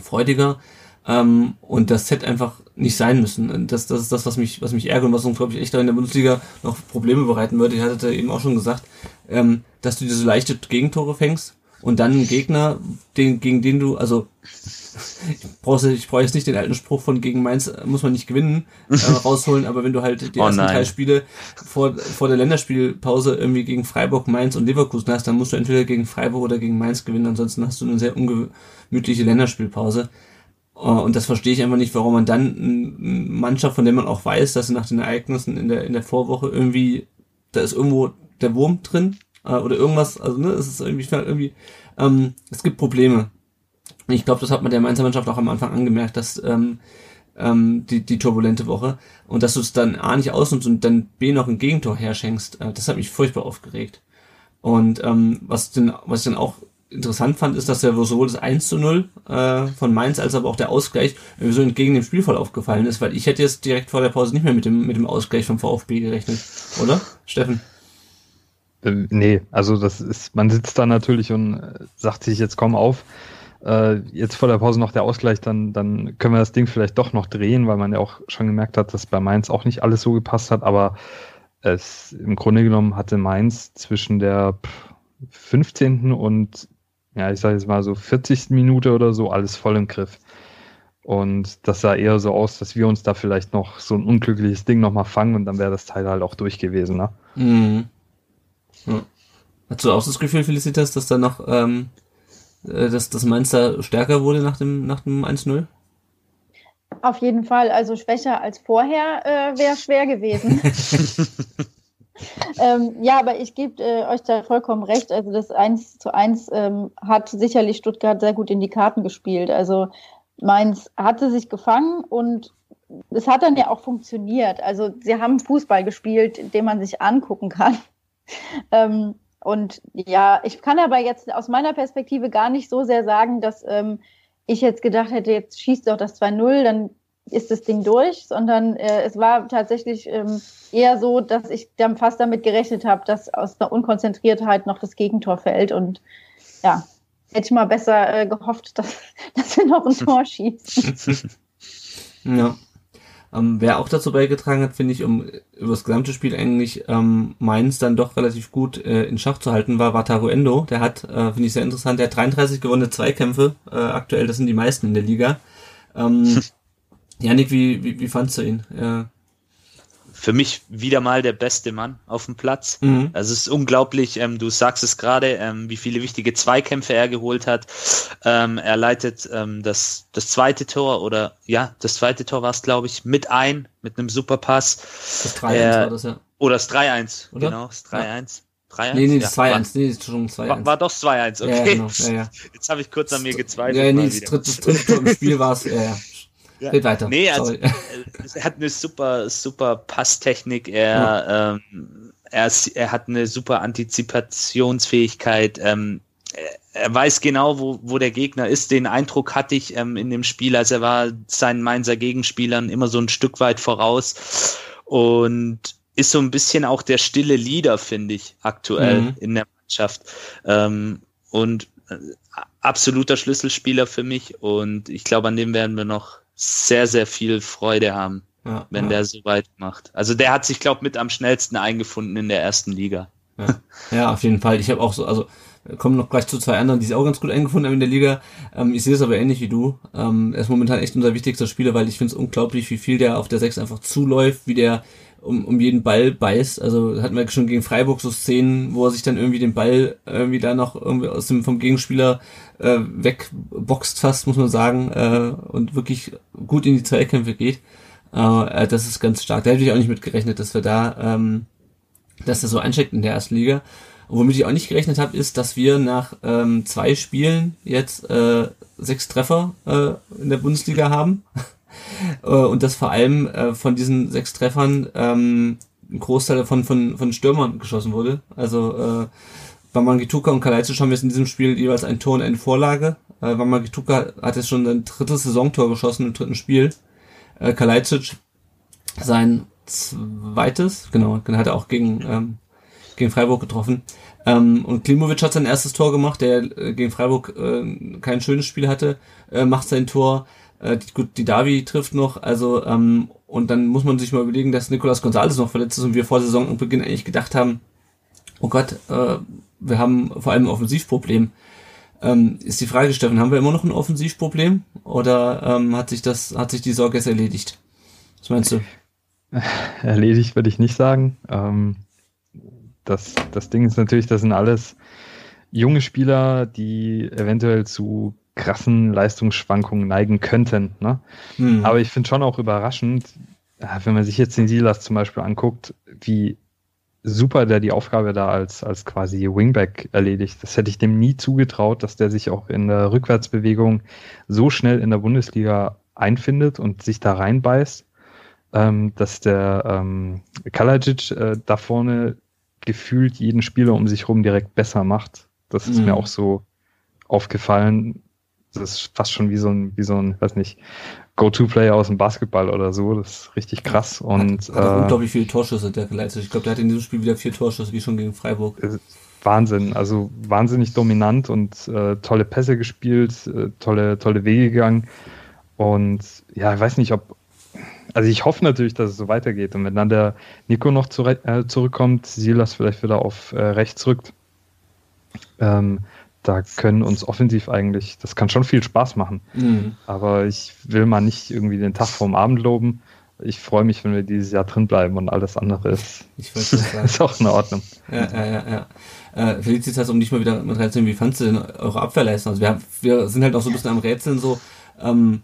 freudiger. Ähm, und das hätte einfach nicht sein müssen. Das, das ist das, was mich, was mich ärgert und was uns, glaube ich, echt da in der Bundesliga noch Probleme bereiten würde. Ich hatte eben auch schon gesagt, ähm, dass du diese leichte Gegentore fängst und dann einen Gegner, den, gegen den du, also ich brauche ich brauche jetzt nicht den alten Spruch von gegen Mainz muss man nicht gewinnen äh, [laughs] rausholen, aber wenn du halt die oh ersten drei Spiele vor, vor der Länderspielpause irgendwie gegen Freiburg, Mainz und Leverkusen hast, dann musst du entweder gegen Freiburg oder gegen Mainz gewinnen, ansonsten hast du eine sehr ungemütliche Länderspielpause. Äh, und das verstehe ich einfach nicht, warum man dann eine Mannschaft, von der man auch weiß, dass sie nach den Ereignissen in der, in der Vorwoche irgendwie, da ist irgendwo der Wurm drin äh, oder irgendwas, also ne, es ist irgendwie, irgendwie ähm, es gibt Probleme. Ich glaube, das hat man der Mainzer Mannschaft auch am Anfang angemerkt, dass ähm, ähm, die, die turbulente Woche und dass du es dann A nicht ausnutzt und dann B noch ein Gegentor herschenkst, äh, das hat mich furchtbar aufgeregt. Und ähm, was denn, was ich dann auch interessant fand, ist, dass ja sowohl das 1 zu 0 äh, von Mainz als aber auch der Ausgleich irgendwie so entgegen dem Spielverlauf gefallen ist, weil ich hätte jetzt direkt vor der Pause nicht mehr mit dem, mit dem Ausgleich vom VfB gerechnet, oder? Steffen? Äh, nee, also das ist, man sitzt da natürlich und äh, sagt sich jetzt komm auf, äh, jetzt vor der Pause noch der Ausgleich, dann, dann können wir das Ding vielleicht doch noch drehen, weil man ja auch schon gemerkt hat, dass bei Mainz auch nicht alles so gepasst hat, aber es im Grunde genommen hatte Mainz zwischen der 15. und ja, ich sage jetzt mal so 40. Minute oder so alles voll im Griff. Und das sah eher so aus, dass wir uns da vielleicht noch so ein unglückliches Ding nochmal fangen und dann wäre das Teil halt auch durch gewesen, ne? Mhm. Ja. Hast du auch das Gefühl, Felicitas, dass da noch, ähm, äh, dass das Mainz da stärker wurde nach dem, nach dem 1-0? Auf jeden Fall, also schwächer als vorher äh, wäre schwer gewesen. [laughs] [laughs] ähm, ja, aber ich gebe äh, euch da vollkommen recht. Also das 1 zu 1 ähm, hat sicherlich Stuttgart sehr gut in die Karten gespielt. Also Mainz hatte sich gefangen und es hat dann ja auch funktioniert. Also sie haben Fußball gespielt, den man sich angucken kann. [laughs] ähm, und ja, ich kann aber jetzt aus meiner Perspektive gar nicht so sehr sagen, dass ähm, ich jetzt gedacht hätte, jetzt schießt doch das 2-0, dann ist das Ding durch, sondern äh, es war tatsächlich ähm, eher so, dass ich dann fast damit gerechnet habe, dass aus der Unkonzentriertheit noch das Gegentor fällt. Und ja, hätte ich mal besser äh, gehofft, dass, [laughs] dass wir noch ein [laughs] Tor schießen. ja. Ähm, wer auch dazu beigetragen hat, finde ich, um über das gesamte Spiel eigentlich ähm, Mainz dann doch relativ gut äh, in Schach zu halten, war Wataru Endo. Der hat, äh, finde ich sehr interessant, der hat 33 gewonnene Zweikämpfe äh, aktuell, das sind die meisten in der Liga. Ähm, [laughs] Janik, wie, wie, wie fandst du ihn? Äh, für mich wieder mal der beste Mann auf dem Platz. Mhm. Also es ist unglaublich, ähm, du sagst es gerade, ähm, wie viele wichtige Zweikämpfe er geholt hat. Ähm, er leitet ähm, das, das zweite Tor oder ja, das zweite Tor war es, glaube ich, mit ein, mit einem Superpass. Das 3-1 äh, war das, ja. Oder das 3-1, genau, das 3-1. Ja. 3-1? Nee, nee, das ja, 2-1. Nee, Entschuldigung, 2-1. War, war doch 2-1, okay. Ja, genau. ja, ja. [laughs] Jetzt habe ich kurz an mir gezweifelt. Ja, nee, das dritte, dritte Tor im Spiel war es, ja, ja. Ja. Red weiter. Nee, also, äh, er hat eine super, super Passtechnik. Er, ja. ähm, er, er hat eine super Antizipationsfähigkeit. Ähm, er weiß genau, wo, wo der Gegner ist. Den Eindruck hatte ich ähm, in dem Spiel, als er war seinen Mainzer Gegenspielern immer so ein Stück weit voraus und ist so ein bisschen auch der stille Leader, finde ich, aktuell mhm. in der Mannschaft. Ähm, und äh, absoluter Schlüsselspieler für mich und ich glaube, an dem werden wir noch sehr, sehr viel Freude haben, ja, wenn ja. der so weit macht. Also der hat sich, glaube mit am schnellsten eingefunden in der ersten Liga. Ja, [laughs] ja auf jeden Fall. Ich habe auch so, also kommen noch gleich zu zwei anderen, die sich auch ganz gut eingefunden haben in der Liga. Ähm, ich sehe es aber ähnlich wie du. Ähm, er ist momentan echt unser wichtigster Spieler, weil ich finde es unglaublich, wie viel der auf der Sechs einfach zuläuft, wie der um, um jeden Ball beißt. Also hatten wir schon gegen Freiburg so Szenen, wo er sich dann irgendwie den Ball irgendwie da noch irgendwie aus dem vom Gegenspieler äh, wegboxt fast, muss man sagen, äh, und wirklich gut in die Zweikämpfe geht. Äh, das ist ganz stark. Da hätte ich auch nicht mit gerechnet, dass wir da, ähm, dass das so einsteckt in der ersten Liga. Und womit ich auch nicht gerechnet habe, ist, dass wir nach ähm, zwei Spielen jetzt äh, sechs Treffer äh, in der Bundesliga haben. [laughs] Äh, und dass vor allem äh, von diesen sechs Treffern ähm, ein Großteil davon von, von Stürmern geschossen wurde. Also äh, Bamangituka und Kalajdzic haben jetzt in diesem Spiel jeweils ein Tor und eine Vorlage. Äh, Bamangituka hat jetzt schon sein drittes Saisontor geschossen im dritten Spiel. Äh, Kalajdzic sein zweites, genau, den hat er auch gegen, ähm, gegen Freiburg getroffen. Ähm, und Klimovic hat sein erstes Tor gemacht, der äh, gegen Freiburg äh, kein schönes Spiel hatte, äh, macht sein Tor. Äh, gut, die Davi trifft noch, also ähm, und dann muss man sich mal überlegen, dass Nicolas Gonzalez noch verletzt ist und wir vor Saisonbeginn eigentlich gedacht haben, oh Gott, äh, wir haben vor allem ein Offensivproblem. Ähm, ist die Frage, Steffen, haben wir immer noch ein Offensivproblem oder ähm, hat sich das, hat sich die Sorge erledigt? Was meinst du? Erledigt würde ich nicht sagen. Ähm, das, das Ding ist natürlich, das sind alles junge Spieler, die eventuell zu krassen Leistungsschwankungen neigen könnten. Ne? Hm. Aber ich finde schon auch überraschend, wenn man sich jetzt den Silas zum Beispiel anguckt, wie super der die Aufgabe da als, als quasi Wingback erledigt. Das hätte ich dem nie zugetraut, dass der sich auch in der Rückwärtsbewegung so schnell in der Bundesliga einfindet und sich da reinbeißt, ähm, dass der ähm, Kalajic äh, da vorne gefühlt jeden Spieler um sich rum direkt besser macht. Das ist mhm. mir auch so aufgefallen. Das ist fast schon wie so ein, wie so ein, weiß nicht, Go-To-Player aus dem Basketball oder so. Das ist richtig krass. Und, hat, hat äh, unglaublich viele Torschüsse der geleitet. Ich glaube, der hat in diesem Spiel wieder vier Torschüsse, wie schon gegen Freiburg. Wahnsinn, also wahnsinnig dominant und äh, tolle Pässe gespielt, äh, tolle, tolle Wege gegangen. Und ja, ich weiß nicht, ob, also ich hoffe natürlich, dass es so weitergeht. Und wenn dann der Nico noch zu, äh, zurückkommt, Silas vielleicht wieder auf äh, rechts rückt, ähm, da können uns offensiv eigentlich, das kann schon viel Spaß machen. Mhm. Aber ich will mal nicht irgendwie den Tag vorm Abend loben. Ich freue mich, wenn wir dieses Jahr drin bleiben und alles andere ist, [laughs] ist auch in Ordnung. Ja, ja, ja. ja. Äh, Felicitas, um dich mal wieder mit reinzunehmen, wie fandst du denn eure Abwehrleistung? Also wir, wir sind halt auch so ein bisschen am Rätseln so, ähm,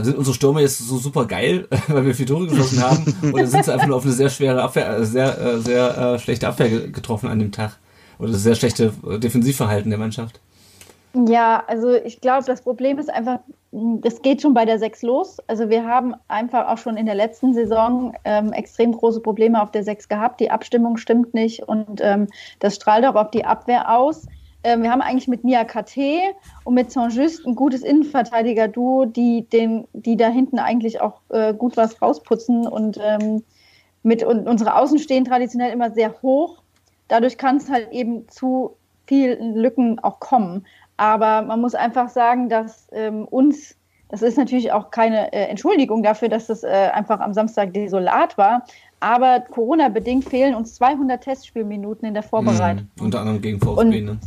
sind unsere Stürmer jetzt so super geil, [laughs] weil wir vier Tore geschossen haben, oder sind sie einfach nur auf eine sehr schwere Abwehr, äh, sehr, äh, sehr äh, schlechte Abwehr getroffen an dem Tag? Oder sehr schlechte Defensivverhalten der Mannschaft? Ja, also ich glaube, das Problem ist einfach, das geht schon bei der 6 los. Also wir haben einfach auch schon in der letzten Saison ähm, extrem große Probleme auf der 6 gehabt. Die Abstimmung stimmt nicht und ähm, das strahlt auch auf die Abwehr aus. Ähm, wir haben eigentlich mit Mia KT und mit Saint-Just ein gutes Innenverteidiger-Duo, die, die da hinten eigentlich auch äh, gut was rausputzen und ähm, mit und unsere Außen stehen traditionell immer sehr hoch. Dadurch kann es halt eben zu vielen Lücken auch kommen. Aber man muss einfach sagen, dass ähm, uns, das ist natürlich auch keine äh, Entschuldigung dafür, dass es äh, einfach am Samstag desolat war, aber Corona-bedingt fehlen uns 200 Testspielminuten in der Vorbereitung. Mhm, unter anderem gegen VfB, Und, ne?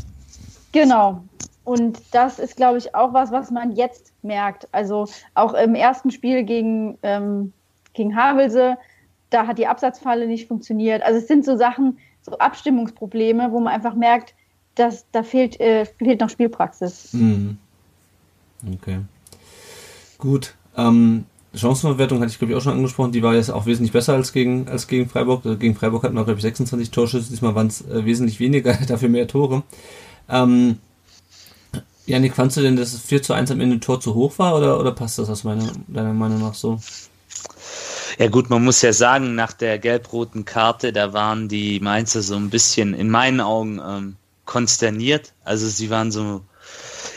Genau. Und das ist, glaube ich, auch was, was man jetzt merkt. Also auch im ersten Spiel gegen, ähm, gegen Havelse, da hat die Absatzfalle nicht funktioniert. Also es sind so Sachen, so Abstimmungsprobleme, wo man einfach merkt, dass da fehlt, äh, fehlt noch Spielpraxis. Mhm. Okay. Gut. Ähm, Chancenverwertung hatte ich, glaube ich, auch schon angesprochen. Die war jetzt auch wesentlich besser als gegen, als gegen Freiburg. Also gegen Freiburg hatten wir, glaube ich, 26 Torschüsse. Diesmal waren es äh, wesentlich weniger, [laughs] dafür mehr Tore. Ähm, Janik, fandst du denn, dass es 4 zu 1 am Ende Tor zu hoch war oder, oder passt das aus meiner, deiner Meinung nach so? Ja gut, man muss ja sagen, nach der gelb-roten Karte, da waren die Mainzer so ein bisschen in meinen Augen ähm, konsterniert. Also sie waren so,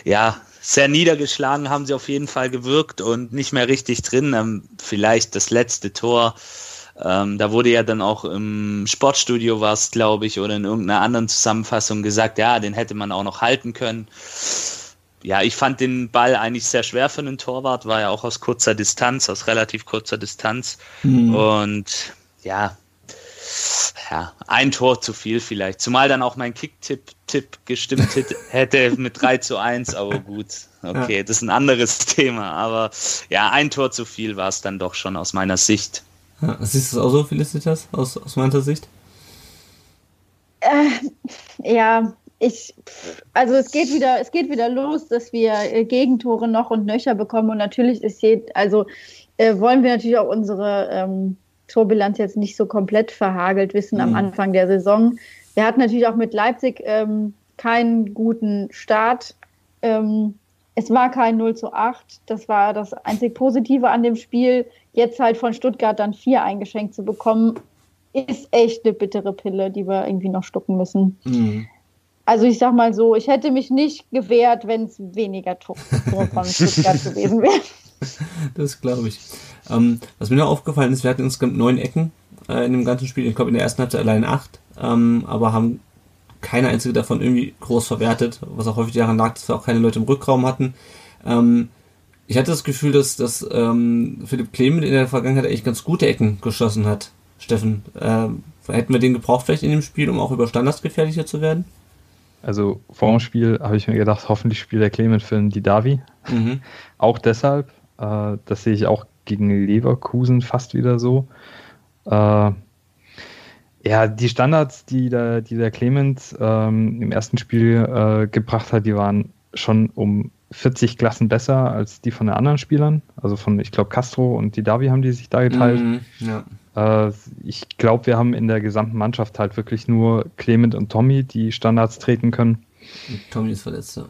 ja, sehr niedergeschlagen haben sie auf jeden Fall gewirkt und nicht mehr richtig drin. Ähm, vielleicht das letzte Tor. Ähm, da wurde ja dann auch im Sportstudio war es, glaube ich, oder in irgendeiner anderen Zusammenfassung gesagt, ja, den hätte man auch noch halten können. Ja, ich fand den Ball eigentlich sehr schwer für einen Torwart, war ja auch aus kurzer Distanz, aus relativ kurzer Distanz. Mhm. Und ja, ja, ein Tor zu viel vielleicht. Zumal dann auch mein Kick-Tipp gestimmt hätte [laughs] mit 3 zu 1, aber gut. Okay, das ist ein anderes [laughs] Thema. Aber ja, ein Tor zu viel war es dann doch schon aus meiner Sicht. Ja, siehst du es auch so, Felicitas, aus, aus meiner Sicht? Äh, ja, ich, also es geht wieder, es geht wieder los, dass wir äh, Gegentore noch und nöcher bekommen und natürlich ist je, also äh, wollen wir natürlich auch unsere ähm, Torbilanz jetzt nicht so komplett verhagelt wissen mhm. am Anfang der Saison. Wir hatten natürlich auch mit Leipzig ähm, keinen guten Start. Ähm, es war kein 0 zu 8. Das war das einzig Positive an dem Spiel. Jetzt halt von Stuttgart dann vier eingeschenkt zu bekommen, ist echt eine bittere Pille, die wir irgendwie noch stucken müssen. Mhm. Also ich sag mal so, ich hätte mich nicht gewehrt, wenn es weniger Tore von [laughs] Stuttgart gewesen wäre. Das glaube ich. Ähm, was mir noch aufgefallen ist, wir hatten insgesamt neun Ecken äh, in dem ganzen Spiel. Ich glaube, in der ersten Halbzeit allein acht, ähm, aber haben keine einzige davon irgendwie groß verwertet, was auch häufig daran lag, dass wir auch keine Leute im Rückraum hatten. Ähm, ich hatte das Gefühl, dass, dass ähm, Philipp Clement in der Vergangenheit eigentlich ganz gute Ecken geschossen hat. Steffen, äh, hätten wir den gebraucht vielleicht in dem Spiel, um auch über Standards gefährlicher zu werden? Also vor dem Spiel habe ich mir gedacht, hoffentlich spielt der Clement für den Didavi. Mhm. [laughs] auch deshalb, äh, das sehe ich auch gegen Leverkusen fast wieder so. Äh, ja, die Standards, die der, die der Clemens ähm, im ersten Spiel äh, gebracht hat, die waren schon um 40 Klassen besser als die von den anderen Spielern. Also von, ich glaube, Castro und die Davi haben die sich da geteilt. Mhm, ja. äh, ich glaube, wir haben in der gesamten Mannschaft halt wirklich nur Clement und Tommy, die Standards treten können. Tommy ist verletzt, ja.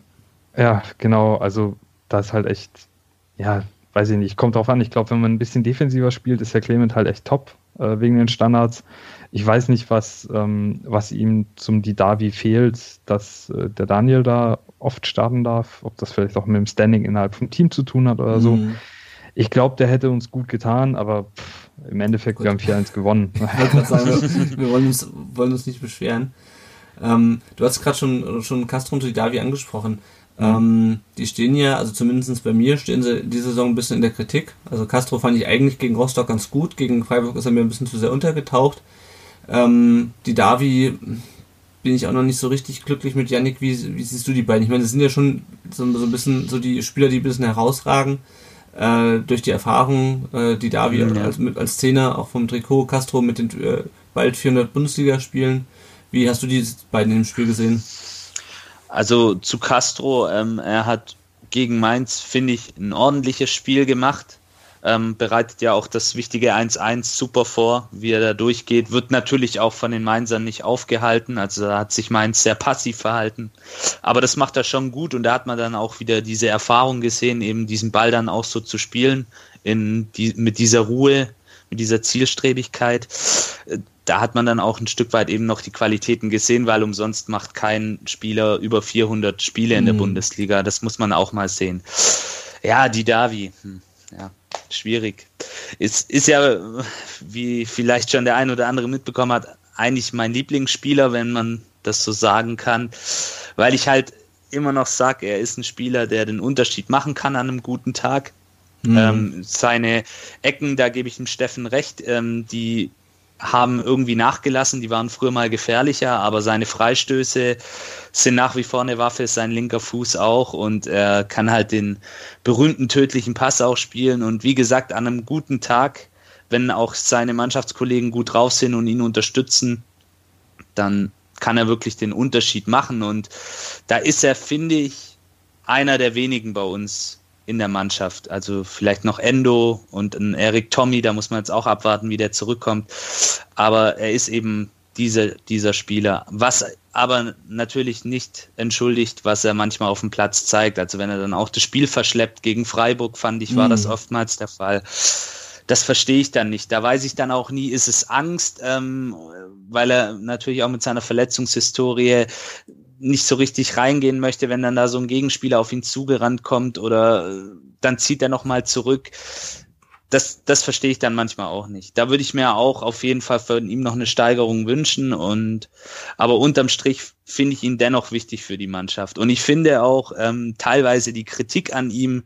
Ja, genau. Also da ist halt echt, ja, weiß ich nicht, kommt drauf an. Ich glaube, wenn man ein bisschen defensiver spielt, ist der Clement halt echt top äh, wegen den Standards. Ich weiß nicht, was, ähm, was ihm zum Didavi fehlt, dass äh, der Daniel da oft starten darf, ob das vielleicht auch mit dem Standing innerhalb vom Team zu tun hat oder so. Mhm. Ich glaube, der hätte uns gut getan, aber pff, im Endeffekt, Gut. [laughs] wir haben 4-1 gewonnen. sagen, wir, wollen, uns, wollen uns nicht beschweren. Ähm, du hast gerade schon, schon Castro und Davi angesprochen. Ähm, die stehen ja, also zumindest bei mir stehen sie diese Saison ein bisschen in der Kritik. Also Castro fand ich eigentlich gegen Rostock ganz gut, gegen Freiburg ist er mir ein bisschen zu sehr untergetaucht. Ähm, die Davi bin ich auch noch nicht so richtig glücklich mit Yannick. Wie, wie siehst du die beiden? Ich meine, das sind ja schon so, so ein bisschen so die Spieler, die ein bisschen herausragen äh, durch die Erfahrung, äh, die Davi ja. als, als Zehner auch vom Trikot Castro mit den äh, bald 400 Bundesligaspielen. Wie hast du die beiden im Spiel gesehen? Also zu Castro, ähm, er hat gegen Mainz, finde ich, ein ordentliches Spiel gemacht. Ähm, bereitet ja auch das wichtige 1-1 super vor, wie er da durchgeht. Wird natürlich auch von den Mainzern nicht aufgehalten. Also da hat sich Mainz sehr passiv verhalten. Aber das macht er schon gut und da hat man dann auch wieder diese Erfahrung gesehen, eben diesen Ball dann auch so zu spielen, in die, mit dieser Ruhe, mit dieser Zielstrebigkeit da hat man dann auch ein Stück weit eben noch die Qualitäten gesehen, weil umsonst macht kein Spieler über 400 Spiele in der mhm. Bundesliga. Das muss man auch mal sehen. Ja, die Davi. Hm, ja, schwierig. Ist, ist ja, wie vielleicht schon der ein oder andere mitbekommen hat, eigentlich mein Lieblingsspieler, wenn man das so sagen kann, weil ich halt immer noch sage, er ist ein Spieler, der den Unterschied machen kann an einem guten Tag. Mhm. Ähm, seine Ecken, da gebe ich dem Steffen recht, ähm, die haben irgendwie nachgelassen, die waren früher mal gefährlicher, aber seine Freistöße sind nach wie vor eine Waffe, sein linker Fuß auch. Und er kann halt den berühmten tödlichen Pass auch spielen. Und wie gesagt, an einem guten Tag, wenn auch seine Mannschaftskollegen gut drauf sind und ihn unterstützen, dann kann er wirklich den Unterschied machen. Und da ist er, finde ich, einer der wenigen bei uns, in der Mannschaft. Also vielleicht noch Endo und ein Eric Tommy, da muss man jetzt auch abwarten, wie der zurückkommt. Aber er ist eben dieser, dieser Spieler. Was aber natürlich nicht entschuldigt, was er manchmal auf dem Platz zeigt. Also wenn er dann auch das Spiel verschleppt gegen Freiburg, fand ich, war mhm. das oftmals der Fall. Das verstehe ich dann nicht. Da weiß ich dann auch nie, ist es Angst, ähm, weil er natürlich auch mit seiner Verletzungshistorie nicht so richtig reingehen möchte, wenn dann da so ein Gegenspieler auf ihn zugerannt kommt oder äh, dann zieht er nochmal zurück. Das, das verstehe ich dann manchmal auch nicht. Da würde ich mir auch auf jeden Fall von ihm noch eine Steigerung wünschen und aber unterm Strich finde ich ihn dennoch wichtig für die Mannschaft. Und ich finde auch ähm, teilweise die Kritik an ihm,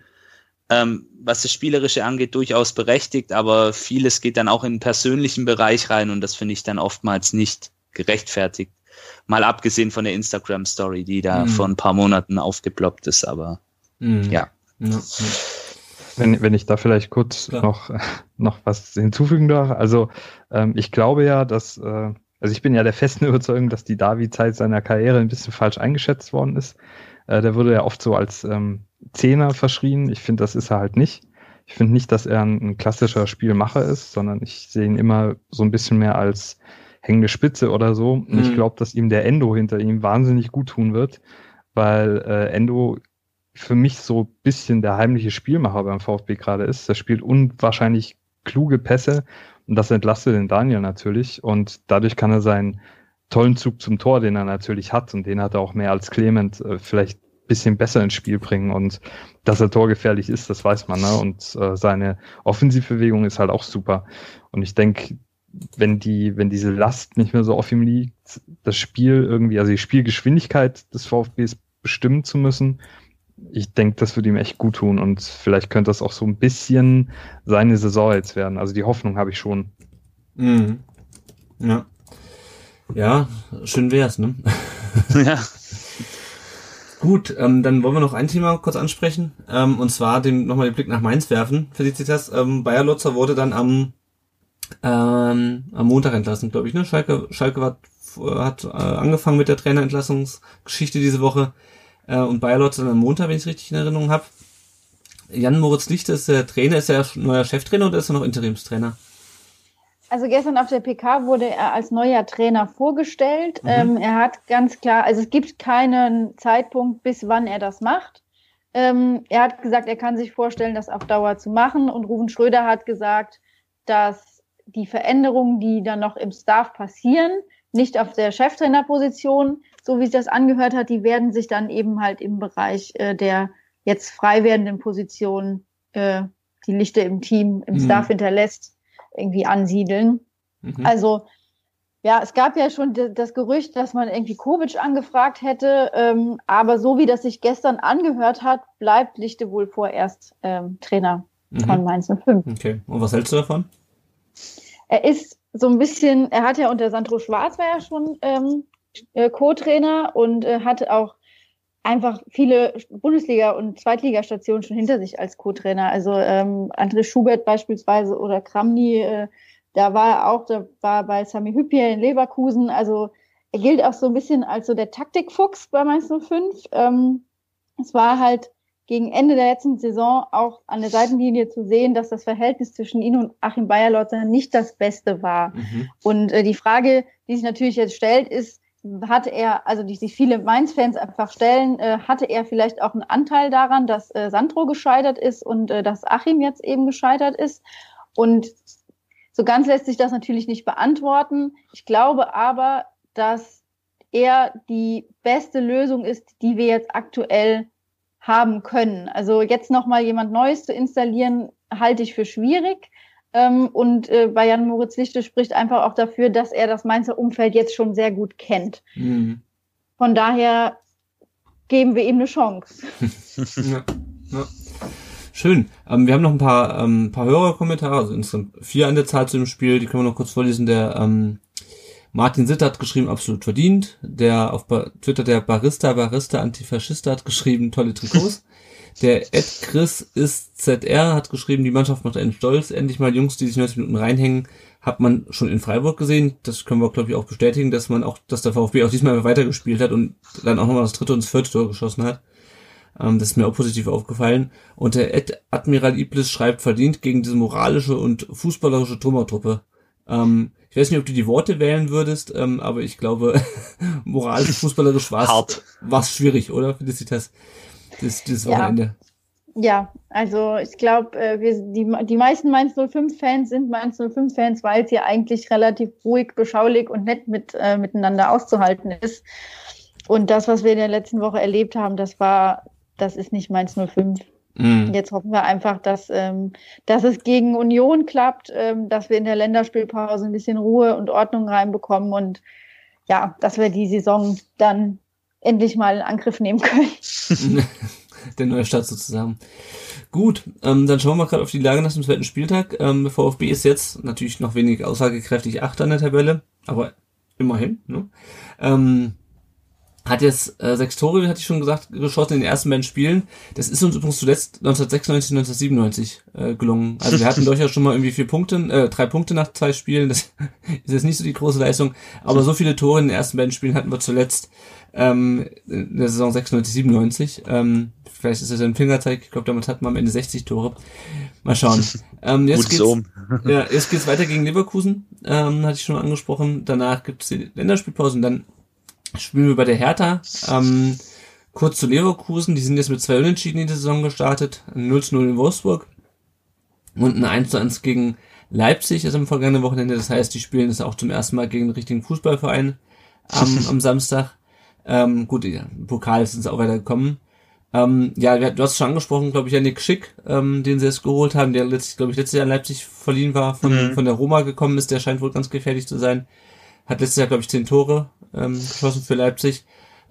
ähm, was das Spielerische angeht, durchaus berechtigt, aber vieles geht dann auch in den persönlichen Bereich rein und das finde ich dann oftmals nicht gerechtfertigt. Mal abgesehen von der Instagram-Story, die da mhm. vor ein paar Monaten aufgeploppt ist, aber mhm. ja. ja. Wenn, wenn ich da vielleicht kurz noch, [laughs] noch was hinzufügen darf. Also ähm, ich glaube ja, dass, äh, also ich bin ja der festen [laughs] Überzeugung, dass die Davi-Zeit seiner Karriere ein bisschen falsch eingeschätzt worden ist. Äh, der wurde ja oft so als ähm, Zehner verschrien. Ich finde, das ist er halt nicht. Ich finde nicht, dass er ein, ein klassischer Spielmacher ist, sondern ich sehe ihn immer so ein bisschen mehr als hängende Spitze oder so. Und ich mhm. glaube, dass ihm der Endo hinter ihm wahnsinnig gut tun wird, weil äh, Endo für mich so bisschen der heimliche Spielmacher beim VfB gerade ist. Der spielt unwahrscheinlich kluge Pässe und das entlastet den Daniel natürlich und dadurch kann er seinen tollen Zug zum Tor, den er natürlich hat und den hat er auch mehr als Clement äh, vielleicht bisschen besser ins Spiel bringen und dass er torgefährlich ist, das weiß man, ne? Und äh, seine Offensivbewegung ist halt auch super. Und ich denke, wenn die, wenn diese Last nicht mehr so auf ihm liegt, das Spiel irgendwie, also die Spielgeschwindigkeit des VfBs bestimmen zu müssen, ich denke, das würde ihm echt gut tun und vielleicht könnte das auch so ein bisschen seine Saison jetzt werden. Also die Hoffnung habe ich schon. Mhm. Ja. Ja, schön wär's, ne? [laughs] ja. Gut, ähm, dann wollen wir noch ein Thema kurz ansprechen, ähm, und zwar den nochmal den Blick nach Mainz werfen. Felicitas, ähm, Bayer Lutzer wurde dann am ähm, am Montag entlassen, glaube ich. Ne? Schalke, Schalke war, hat äh, angefangen mit der Trainerentlassungsgeschichte diese Woche äh, und Bayer Lotz dann am Montag, wenn ich es richtig in Erinnerung habe. Jan Moritz Lichter ist der Trainer, ist er neuer Cheftrainer oder ist er noch Interimstrainer? Also gestern auf der PK wurde er als neuer Trainer vorgestellt. Mhm. Ähm, er hat ganz klar, also es gibt keinen Zeitpunkt, bis wann er das macht. Ähm, er hat gesagt, er kann sich vorstellen, das auf Dauer zu machen. Und Ruben Schröder hat gesagt, dass die Veränderungen, die dann noch im Staff passieren, nicht auf der Cheftrainerposition, so wie sich das angehört hat. Die werden sich dann eben halt im Bereich äh, der jetzt frei werdenden Position, äh, die Lichte im Team, im mhm. Staff hinterlässt, irgendwie ansiedeln. Mhm. Also ja, es gab ja schon das Gerücht, dass man irgendwie Kovic angefragt hätte, ähm, aber so wie das sich gestern angehört hat, bleibt Lichte wohl vorerst ähm, Trainer mhm. von Mainz 05. Okay, und was hältst du davon? Er ist so ein bisschen, er hat ja unter Sandro Schwarz war ja schon ähm, äh, Co-Trainer und äh, hat auch einfach viele Bundesliga- und Zweitligastationen schon hinter sich als Co-Trainer. Also ähm, André Schubert beispielsweise oder Kramny, äh, da war er auch, da war bei Sami Hüppier in Leverkusen. Also er gilt auch so ein bisschen als so der Taktikfuchs bei Mainz 05. Ähm, es war halt gegen Ende der letzten Saison auch an der Seitenlinie zu sehen, dass das Verhältnis zwischen ihm und Achim Bayerlotzer nicht das Beste war. Mhm. Und äh, die Frage, die sich natürlich jetzt stellt, ist, hatte er, also die sich viele Mainz-Fans einfach stellen, äh, hatte er vielleicht auch einen Anteil daran, dass äh, Sandro gescheitert ist und äh, dass Achim jetzt eben gescheitert ist. Und so ganz lässt sich das natürlich nicht beantworten. Ich glaube aber, dass er die beste Lösung ist, die wir jetzt aktuell haben können. Also jetzt nochmal jemand Neues zu installieren, halte ich für schwierig. Ähm, und äh, bei Jan Moritz Lichte spricht einfach auch dafür, dass er das Mainzer Umfeld jetzt schon sehr gut kennt. Mhm. Von daher geben wir ihm eine Chance. [laughs] ja. Ja. Schön. Ähm, wir haben noch ein paar, ähm, paar Hörerkommentare, also insgesamt vier an der Zahl zu dem Spiel, die können wir noch kurz vorlesen. Der ähm, Martin Sitter hat geschrieben, absolut verdient. Der auf Twitter der Barista, Barista Antifaschista hat geschrieben, tolle Trikots. [laughs] Der Ed Chris ist ZR hat geschrieben, die Mannschaft macht einen stolz. Endlich mal Jungs, die sich 90 Minuten reinhängen, hat man schon in Freiburg gesehen. Das können wir, glaube ich, auch bestätigen, dass man auch, dass der VfB auch diesmal weitergespielt hat und dann auch nochmal das dritte und das vierte Tor geschossen hat. Ähm, das ist mir auch positiv aufgefallen. Und der Ed Admiral Iblis schreibt, verdient gegen diese moralische und fußballerische Trümmertruppe. Ähm, ich weiß nicht, ob du die Worte wählen würdest, ähm, aber ich glaube, [laughs] moralisch, fußballerisch war es schwierig, oder? Findest du das, das, das Wochenende? Ja. ja, also ich glaube, äh, die, die meisten Mainz 05-Fans sind Mainz 05-Fans, weil es hier eigentlich relativ ruhig, beschaulich und nett mit, äh, miteinander auszuhalten ist. Und das, was wir in der letzten Woche erlebt haben, das war, das ist nicht Mainz 05. Mhm. Jetzt hoffen wir einfach, dass, ähm, dass es gegen Union klappt, ähm, dass wir in der Länderspielpause ein bisschen Ruhe und Ordnung reinbekommen und ja, dass wir die Saison dann endlich mal in Angriff nehmen können. [laughs] [laughs] der neue Start sozusagen. Gut, ähm, dann schauen wir gerade auf die Lage nach dem zweiten Spieltag. Ähm, VfB ist jetzt natürlich noch wenig aussagekräftig Achter an der Tabelle, aber immerhin. Ne? Ähm, hat jetzt äh, sechs Tore, hatte ich schon gesagt, geschossen in den ersten beiden Spielen. Das ist uns übrigens zuletzt 1996, 1997 äh, gelungen. Also wir hatten [laughs] durchaus schon mal irgendwie vier Punkte, äh, drei Punkte nach zwei Spielen. Das [laughs] ist jetzt nicht so die große Leistung, aber so viele Tore in den ersten beiden Spielen hatten wir zuletzt ähm, in der Saison 96, 97. Ähm, vielleicht ist das ein Fingerzeig. Ich glaube, damit hatten wir am Ende 60 Tore. Mal schauen. [laughs] Ähm, jetzt, geht's, ja, jetzt geht's weiter gegen Leverkusen, ähm, hatte ich schon angesprochen. Danach gibt's die Länderspielpause und dann spielen wir bei der Hertha. Ähm, kurz zu Leverkusen, die sind jetzt mit zwei Unentschieden in die Saison gestartet. 0 zu 0 in Wolfsburg und ein 1 zu 1 gegen Leipzig ist am vergangenen Wochenende. Das heißt, die spielen es auch zum ersten Mal gegen einen richtigen Fußballverein am, [laughs] am Samstag. Ähm, gut, im Pokal sind sie auch weitergekommen. Ähm, ja, du hast schon angesprochen, glaube ich, ja Nick Schick, ähm, den sie jetzt geholt haben, der letztlich, glaube ich, letztes Jahr in Leipzig verliehen war, von, mhm. von der Roma gekommen ist. Der scheint wohl ganz gefährlich zu sein. Hat letztes Jahr, glaube ich, zehn Tore ähm, geschossen für Leipzig.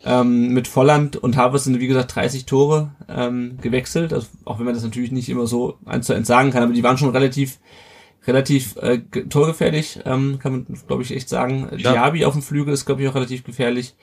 Ähm, mit Volland und Havertz sind, wie gesagt, 30 Tore ähm, gewechselt. Also, auch wenn man das natürlich nicht immer so eins zu eins sagen kann, aber die waren schon relativ relativ äh, torgefährlich, ähm, kann man, glaube ich, echt sagen. Ja. Diaby auf dem Flügel ist, glaube ich, auch relativ gefährlich.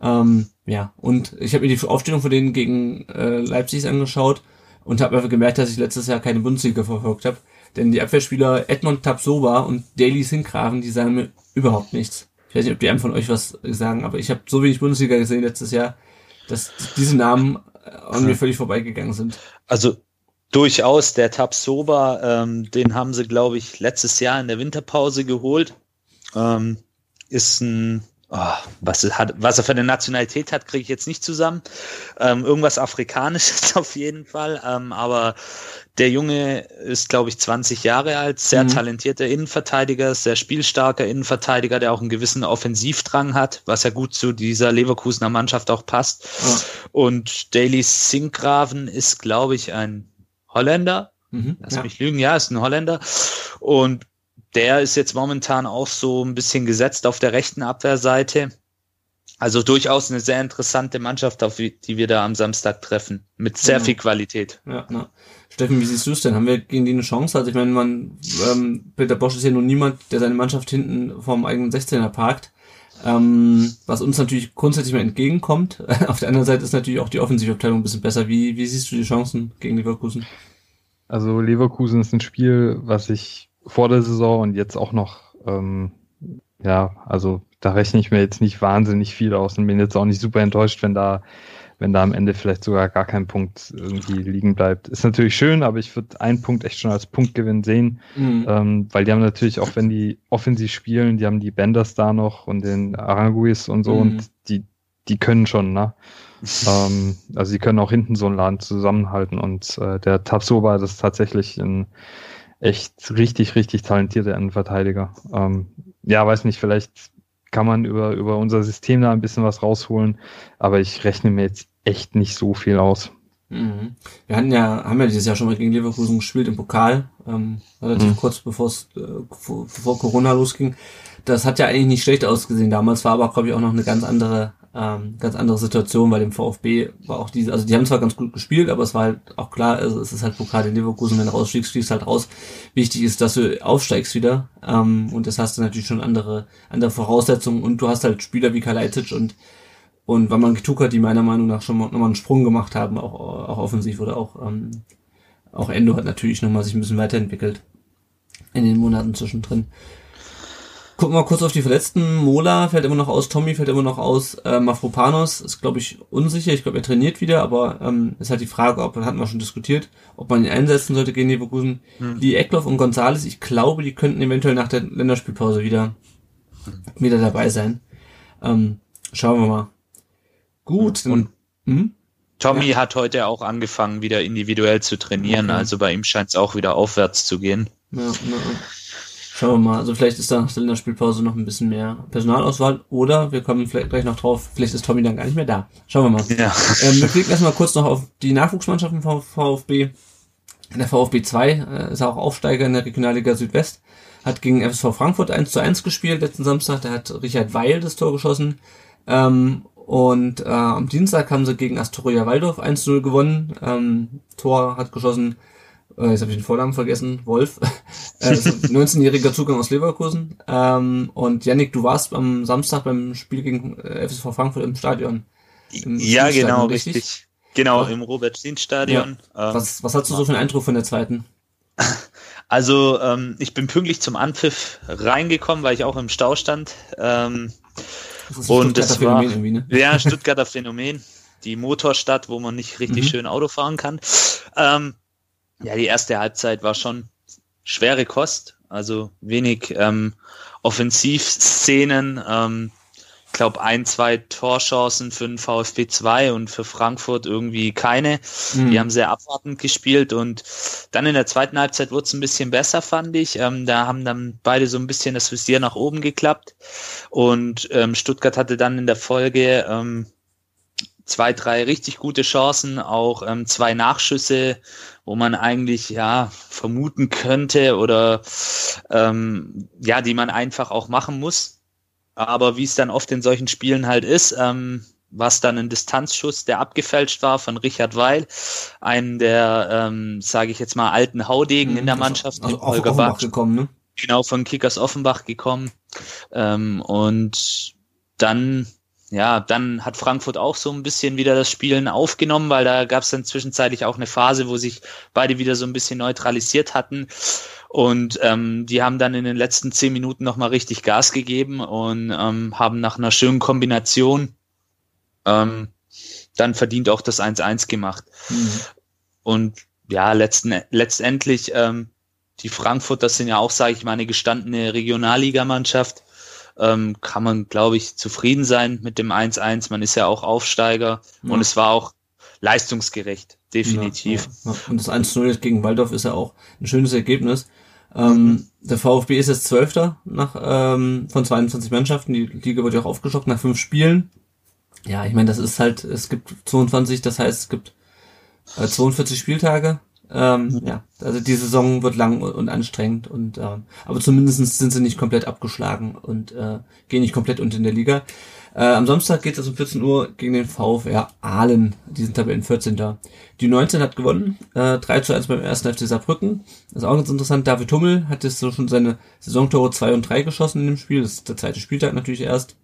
Ähm, ja, und ich habe mir die Aufstellung von denen gegen äh, Leipzig angeschaut und habe einfach gemerkt, dass ich letztes Jahr keine Bundesliga verfolgt habe. Denn die Abwehrspieler Edmond Tapsoba und Daily Sinkgraven, die sagen mir überhaupt nichts. Ich weiß nicht, ob die einem von euch was sagen, aber ich habe so wenig Bundesliga gesehen letztes Jahr, dass diese Namen an mir völlig vorbeigegangen sind. Also durchaus, der Tapsoba, ähm, den haben sie, glaube ich, letztes Jahr in der Winterpause geholt. Ähm, ist ein oh, was, hat, was er für eine Nationalität hat, kriege ich jetzt nicht zusammen. Ähm, irgendwas Afrikanisches [laughs] auf jeden Fall. Ähm, aber der Junge ist, glaube ich, 20 Jahre alt, sehr mhm. talentierter Innenverteidiger, sehr spielstarker Innenverteidiger, der auch einen gewissen Offensivdrang hat, was ja gut zu dieser Leverkusener Mannschaft auch passt. Ja. Und Daily Sinkgraven ist, glaube ich, ein Holländer. Mhm, Lass ja. mich lügen, ja, ist ein Holländer. Und der ist jetzt momentan auch so ein bisschen gesetzt auf der rechten Abwehrseite. Also durchaus eine sehr interessante Mannschaft, auf die wir da am Samstag treffen. Mit sehr ja. viel Qualität. Ja, ja. Steffen, wie siehst du es denn? Haben wir gegen die eine Chance? Also ich meine, man, ähm, Peter Bosch ist ja nun niemand, der seine Mannschaft hinten vom eigenen 16er parkt. Ähm, was uns natürlich grundsätzlich mal entgegenkommt. [laughs] Auf der anderen Seite ist natürlich auch die Offensivabteilung ein bisschen besser. Wie, wie siehst du die Chancen gegen Leverkusen? Also Leverkusen ist ein Spiel, was ich vor der Saison und jetzt auch noch, ähm, ja, also da rechne ich mir jetzt nicht wahnsinnig viel aus und bin jetzt auch nicht super enttäuscht, wenn da, wenn da am Ende vielleicht sogar gar kein Punkt irgendwie liegen bleibt. Ist natürlich schön, aber ich würde einen Punkt echt schon als Punktgewinn sehen, mhm. ähm, weil die haben natürlich auch, wenn die offensiv spielen, die haben die Benders da noch und den Aranguis und so mhm. und die, die können schon, ne? [laughs] ähm, also sie können auch hinten so einen Laden zusammenhalten und äh, der Tabsoba, das ist tatsächlich ein echt richtig, richtig talentierter Innenverteidiger. Ähm, ja, weiß nicht, vielleicht kann man über, über unser System da ein bisschen was rausholen, aber ich rechne mir jetzt echt nicht so viel aus. Mhm. Wir hatten ja, haben ja dieses Jahr schon mal gegen Leverkusen gespielt im Pokal, ähm, relativ mhm. kurz bevor es äh, bevor Corona losging. Das hat ja eigentlich nicht schlecht ausgesehen damals, war aber, glaube ich, auch noch eine ganz andere ähm, ganz andere Situation, weil dem VfB war auch diese, also die haben zwar ganz gut gespielt, aber es war halt auch klar, also es ist halt Pokal in Leverkusen, wenn du rausfliegst, fliegst halt raus. Wichtig ist, dass du aufsteigst wieder ähm, und das hast du natürlich schon andere andere Voraussetzungen und du hast halt Spieler wie Kalajdzic und und weil man Kituka, die meiner Meinung nach schon mal, nochmal einen Sprung gemacht haben, auch, auch offensiv oder auch ähm, auch Endo hat natürlich nochmal sich ein bisschen weiterentwickelt in den Monaten zwischendrin. Gucken wir kurz auf die Verletzten. Mola fällt immer noch aus, Tommy fällt immer noch aus, äh, Mafropanos ist, glaube ich, unsicher. Ich glaube, er trainiert wieder, aber ähm, ist halt die Frage, ob, hatten wir schon diskutiert, ob man ihn einsetzen sollte gegen Leverkusen. Hm. Die Eckloff und Gonzales, ich glaube, die könnten eventuell nach der Länderspielpause wieder, wieder dabei sein. Ähm, schauen wir mal. Gut. Und, hm? Tommy ja. hat heute auch angefangen, wieder individuell zu trainieren, okay. also bei ihm scheint es auch wieder aufwärts zu gehen. Ja, ja. Schauen wir mal. Also vielleicht ist da nach der Länderspielpause noch ein bisschen mehr Personalauswahl oder wir kommen vielleicht gleich noch drauf, vielleicht ist Tommy dann gar nicht mehr da. Schauen wir mal. Ja. Ähm, wir klicken erstmal kurz noch auf die Nachwuchsmannschaften vom VfB. Der VfB 2 äh, ist auch Aufsteiger in der Regionalliga Südwest. Hat gegen FSV Frankfurt 1 zu 1 gespielt letzten Samstag. Da hat Richard Weil das Tor geschossen. Ähm, und äh, am Dienstag haben sie gegen Astoria Waldorf 1 0 gewonnen. Ähm, Tor hat geschossen äh, jetzt habe ich den Vornamen vergessen, Wolf, [laughs] äh, 19-jähriger Zugang aus Leverkusen. Ähm, und Yannick, du warst am Samstag beim Spiel gegen äh, FSV Frankfurt im Stadion. Im ja, genau, richtig? richtig. Genau, im Robert-Stien-Stadion. Ja. Ähm, was, was hast du so für einen Eindruck von der zweiten? [laughs] Also, ähm, ich bin pünktlich zum Anpfiff reingekommen, weil ich auch im Stau stand. Ähm, das und es war, ne? ja, Stuttgarter Phänomen. Die Motorstadt, wo man nicht richtig mhm. schön Auto fahren kann. Ähm, ja, die erste Halbzeit war schon schwere Kost, also wenig ähm, Offensivszenen. Ähm, ich glaube, ein, zwei Torchancen für den VfB 2 und für Frankfurt irgendwie keine. Mhm. Die haben sehr abwartend gespielt und dann in der zweiten Halbzeit wurde es ein bisschen besser, fand ich. Ähm, da haben dann beide so ein bisschen das Visier nach oben geklappt und ähm, Stuttgart hatte dann in der Folge ähm, zwei, drei richtig gute Chancen, auch ähm, zwei Nachschüsse, wo man eigentlich ja vermuten könnte oder ähm, ja, die man einfach auch machen muss. Aber wie es dann oft in solchen Spielen halt ist, ähm, was dann ein Distanzschuss, der abgefälscht war von Richard Weil, einen der, ähm, sage ich jetzt mal, alten Haudegen mhm, in der Mannschaft, also, also Holger Bach, gekommen, ne? Genau, von Kickers Offenbach gekommen. Ähm, und dann ja, dann hat Frankfurt auch so ein bisschen wieder das Spielen aufgenommen, weil da gab es dann zwischenzeitlich auch eine Phase, wo sich beide wieder so ein bisschen neutralisiert hatten. Und ähm, die haben dann in den letzten zehn Minuten nochmal richtig Gas gegeben und ähm, haben nach einer schönen Kombination ähm, dann verdient auch das 1-1 gemacht. Mhm. Und ja, letzten, letztendlich, ähm, die Frankfurt, das sind ja auch, sage ich mal, eine gestandene Regionalligamannschaft ähm, kann man, glaube ich, zufrieden sein mit dem 1-1. Man ist ja auch Aufsteiger ja. und es war auch leistungsgerecht, definitiv. Ja, ja. Und das 1-0 gegen Waldorf ist ja auch ein schönes Ergebnis. Ähm, mhm. Der VfB ist jetzt Zwölfter nach ähm, von 22 Mannschaften. Die Liga wird ja auch aufgestockt nach fünf Spielen. Ja, ich meine, das ist halt, es gibt 22, das heißt, es gibt äh, 42 Spieltage. Ähm. Ja, also die Saison wird lang und anstrengend und äh, aber zumindest sind sie nicht komplett abgeschlagen und äh, gehen nicht komplett unter in der Liga. Äh, am Samstag geht es um 14 Uhr gegen den VfR Aalen. Die sind Tabellen 14. Die 19 hat gewonnen, äh, 3 zu 1 beim ersten FC Saarbrücken. Das ist auch ganz interessant. David Hummel hat jetzt so schon seine Saisontore 2 und 3 geschossen in dem Spiel. Das ist der zweite Spieltag natürlich erst.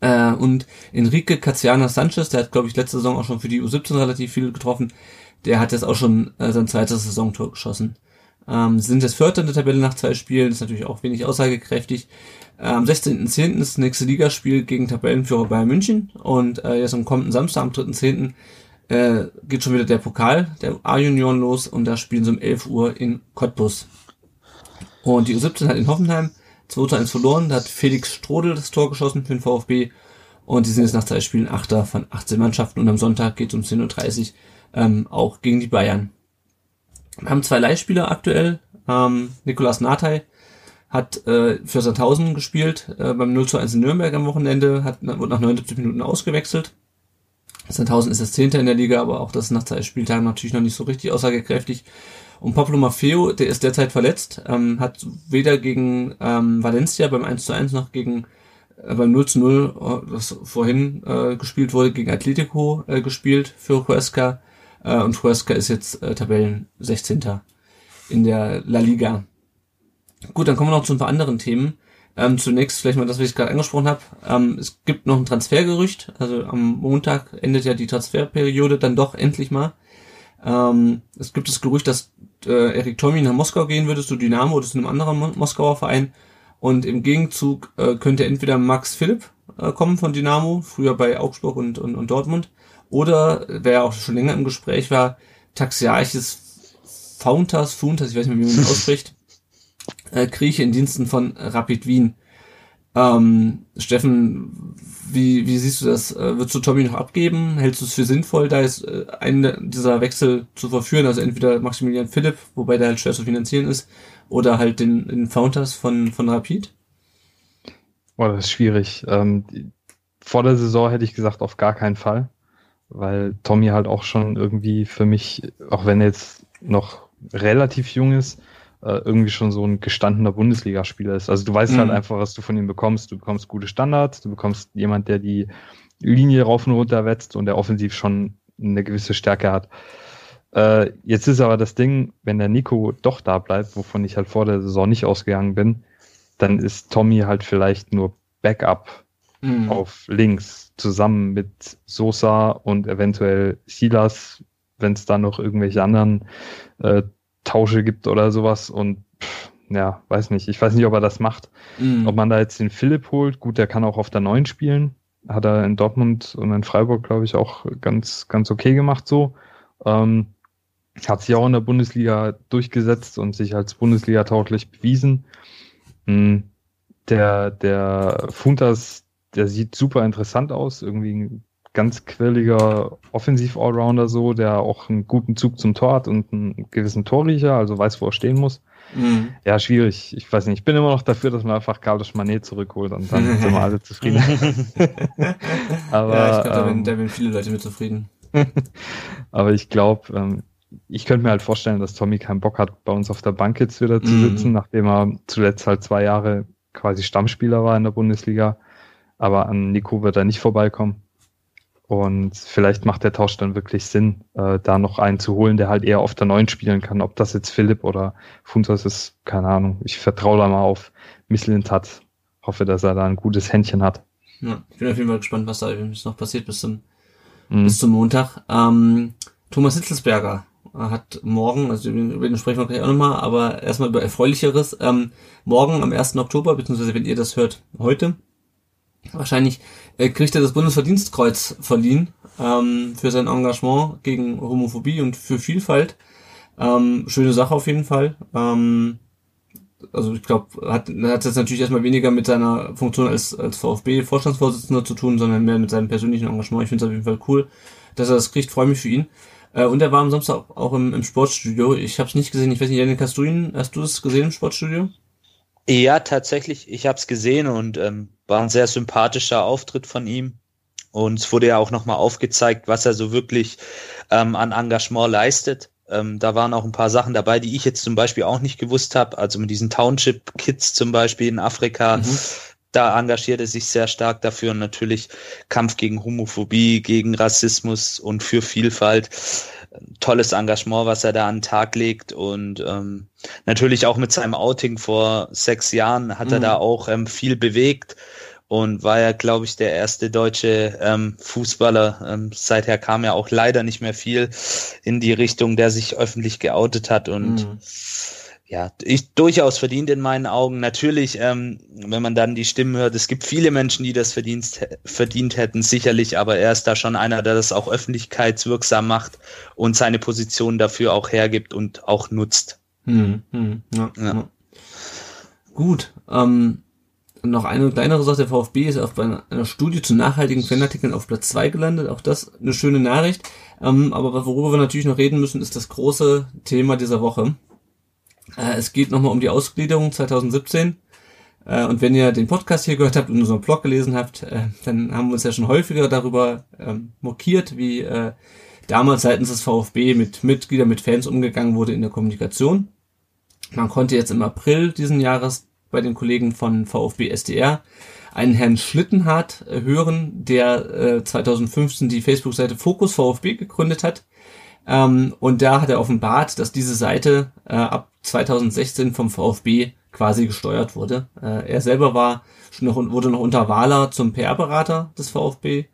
Äh, und Enrique Caziana Sanchez, der hat, glaube ich, letzte Saison auch schon für die U17 relativ viel getroffen. Der hat jetzt auch schon äh, sein zweites Saisontor geschossen. Ähm, sind jetzt Vierter in der Tabelle nach zwei Spielen, ist natürlich auch wenig aussagekräftig. Am 16.10. ist das nächste Ligaspiel gegen Tabellenführer Bayern München und äh, jetzt am kommenden Samstag, am 3.10., äh, geht schon wieder der Pokal der A-Junioren los und da spielen sie um 11 Uhr in Cottbus. Und die U17 hat in Hoffenheim 2-1 verloren, da hat Felix Strodel das Tor geschossen für den VfB und die sind jetzt nach zwei Spielen Achter von 18 Mannschaften und am Sonntag geht es um 10.30 Uhr ähm, auch gegen die Bayern. Wir haben zwei Leihspieler aktuell. Ähm, Nikolas Nathai hat äh, für Sandhausen gespielt, äh, beim 0 zu 1 in Nürnberg am Wochenende, hat, wurde nach 79 Minuten ausgewechselt. Sandhausen ist das Zehnte in der Liga, aber auch das nach zwei Spieltagen natürlich noch nicht so richtig aussagekräftig. Und Pablo Maffeo, der ist derzeit verletzt, ähm, hat weder gegen ähm, Valencia beim 1 zu 1 noch gegen äh, beim 0 zu 0, äh, das vorhin äh, gespielt wurde, gegen Atletico äh, gespielt für Huesca. Äh, und Huesca ist jetzt äh, Tabellen 16. in der La Liga. Gut, dann kommen wir noch zu ein paar anderen Themen. Ähm, zunächst vielleicht mal das, was ich gerade angesprochen habe. Ähm, es gibt noch ein Transfergerücht. Also am Montag endet ja die Transferperiode dann doch endlich mal. Ähm, es gibt das Gerücht, dass äh, Erik Tommy nach Moskau gehen würde zu Dynamo oder zu einem anderen Mo Moskauer Verein. Und im Gegenzug äh, könnte entweder Max Philipp äh, kommen von Dynamo, früher bei Augsburg und, und, und Dortmund, oder, wer auch schon länger im Gespräch war, Taxiarchis Fountas, Fountas, ich weiß nicht mehr, wie man das [laughs] ausspricht, äh, Grieche in Diensten von Rapid Wien. Ähm, Steffen, wie, wie siehst du das? Äh, würdest du Tommy noch abgeben? Hältst du es für sinnvoll, da ist äh, einen dieser Wechsel zu verführen? Also entweder Maximilian Philipp, wobei der halt schwer zu finanzieren ist, oder halt den, den Fountas von, von Rapid? Boah, das ist schwierig. Ähm, vor der Saison hätte ich gesagt, auf gar keinen Fall weil Tommy halt auch schon irgendwie für mich, auch wenn er jetzt noch relativ jung ist, äh, irgendwie schon so ein gestandener Bundesligaspieler ist. Also du weißt halt mhm. halt einfach, was du von ihm bekommst. Du bekommst gute Standards, du bekommst jemand, der die Linie rauf und runter wetzt und der offensiv schon eine gewisse Stärke hat. Äh, jetzt ist aber das Ding, wenn der Nico doch da bleibt, wovon ich halt vor der Saison nicht ausgegangen bin, dann ist Tommy halt vielleicht nur Backup mhm. auf links zusammen mit Sosa und eventuell Silas, wenn es da noch irgendwelche anderen äh, Tausche gibt oder sowas und pff, ja, weiß nicht. Ich weiß nicht, ob er das macht. Mhm. Ob man da jetzt den Philipp holt. Gut, der kann auch auf der Neuen spielen. Hat er in Dortmund und in Freiburg, glaube ich, auch ganz, ganz okay gemacht so. Ähm, hat sich auch in der Bundesliga durchgesetzt und sich als Bundesliga tauglich bewiesen. Mhm. Der, der Funtas, der sieht super interessant aus, irgendwie ein ganz quirliger Offensiv-Allrounder so, der auch einen guten Zug zum Tor hat und einen gewissen Torriecher, also weiß, wo er stehen muss. Mhm. Ja, schwierig. Ich weiß nicht. Ich bin immer noch dafür, dass man einfach Carlos Manet zurückholt und dann sind wir alle [laughs] zufrieden. [laughs] Aber, ja, ich glaube, da, ähm, da werden viele Leute mit zufrieden. [laughs] aber ich glaube, ähm, ich könnte mir halt vorstellen, dass Tommy keinen Bock hat, bei uns auf der Bank jetzt wieder zu mhm. sitzen, nachdem er zuletzt halt zwei Jahre quasi Stammspieler war in der Bundesliga aber an Nico wird er nicht vorbeikommen. Und vielleicht macht der Tausch dann wirklich Sinn, äh, da noch einen zu holen, der halt eher auf der Neuen spielen kann. Ob das jetzt Philipp oder Funtos ist, keine Ahnung. Ich vertraue da mal auf Misslintat. Hoffe, dass er da ein gutes Händchen hat. Ja, ich bin auf jeden Fall gespannt, was da noch passiert bis zum, mhm. bis zum Montag. Ähm, Thomas Hitzelsberger hat morgen, also über den sprechen wir gleich auch nochmal, aber erstmal über Erfreulicheres. Ähm, morgen am 1. Oktober, beziehungsweise wenn ihr das hört, heute, Wahrscheinlich äh, kriegt er das Bundesverdienstkreuz verliehen ähm, für sein Engagement gegen Homophobie und für Vielfalt. Ähm, schöne Sache auf jeden Fall. Ähm, also ich glaube, hat, hat jetzt natürlich erstmal weniger mit seiner Funktion als, als VfB-Vorstandsvorsitzender zu tun, sondern mehr mit seinem persönlichen Engagement. Ich finde es auf jeden Fall cool, dass er das kriegt. Freue mich für ihn. Äh, und er war am Samstag auch im, im Sportstudio. Ich habe es nicht gesehen. Ich weiß nicht, Janik, hast du ihn, hast du es gesehen im Sportstudio? Ja, tatsächlich. Ich habe es gesehen und ähm, war ein sehr sympathischer Auftritt von ihm. Und es wurde ja auch nochmal aufgezeigt, was er so wirklich ähm, an Engagement leistet. Ähm, da waren auch ein paar Sachen dabei, die ich jetzt zum Beispiel auch nicht gewusst habe. Also mit diesen Township Kids zum Beispiel in Afrika. Mhm. Da engagiert er sich sehr stark dafür und natürlich Kampf gegen Homophobie, gegen Rassismus und für Vielfalt tolles Engagement, was er da an den Tag legt und ähm, natürlich auch mit seinem Outing vor sechs Jahren hat mhm. er da auch ähm, viel bewegt und war ja, glaube ich, der erste deutsche ähm, Fußballer. Ähm, seither kam ja auch leider nicht mehr viel in die Richtung, der sich öffentlich geoutet hat und mhm. Ja, ich durchaus verdient in meinen Augen. Natürlich, ähm, wenn man dann die Stimmen hört, es gibt viele Menschen, die das verdient, verdient hätten, sicherlich, aber er ist da schon einer, der das auch öffentlichkeitswirksam macht und seine Position dafür auch hergibt und auch nutzt. Mhm. Mhm. Ja, ja. Gut. Ähm noch eine kleinere Sache, der VfB ist auf einer Studie zu nachhaltigen Fanartikeln auf Platz 2 gelandet. Auch das eine schöne Nachricht. Ähm, aber worüber wir natürlich noch reden müssen, ist das große Thema dieser Woche. Äh, es geht nochmal um die Ausgliederung 2017. Äh, und wenn ihr den Podcast hier gehört habt und unseren Blog gelesen habt, äh, dann haben wir uns ja schon häufiger darüber ähm, mokiert, wie damals seitens des VfB mit Mitgliedern, mit Fans umgegangen wurde in der Kommunikation. Man konnte jetzt im April diesen Jahres bei den Kollegen von VfB SDR einen Herrn Schlittenhardt hören, der äh, 2015 die Facebook-Seite Fokus VfB gegründet hat. Ähm, und da hat er offenbart, dass diese Seite äh, ab 2016 vom VfB quasi gesteuert wurde. Äh, er selber war schon noch, wurde noch unter Wahler zum PR-Berater des VfB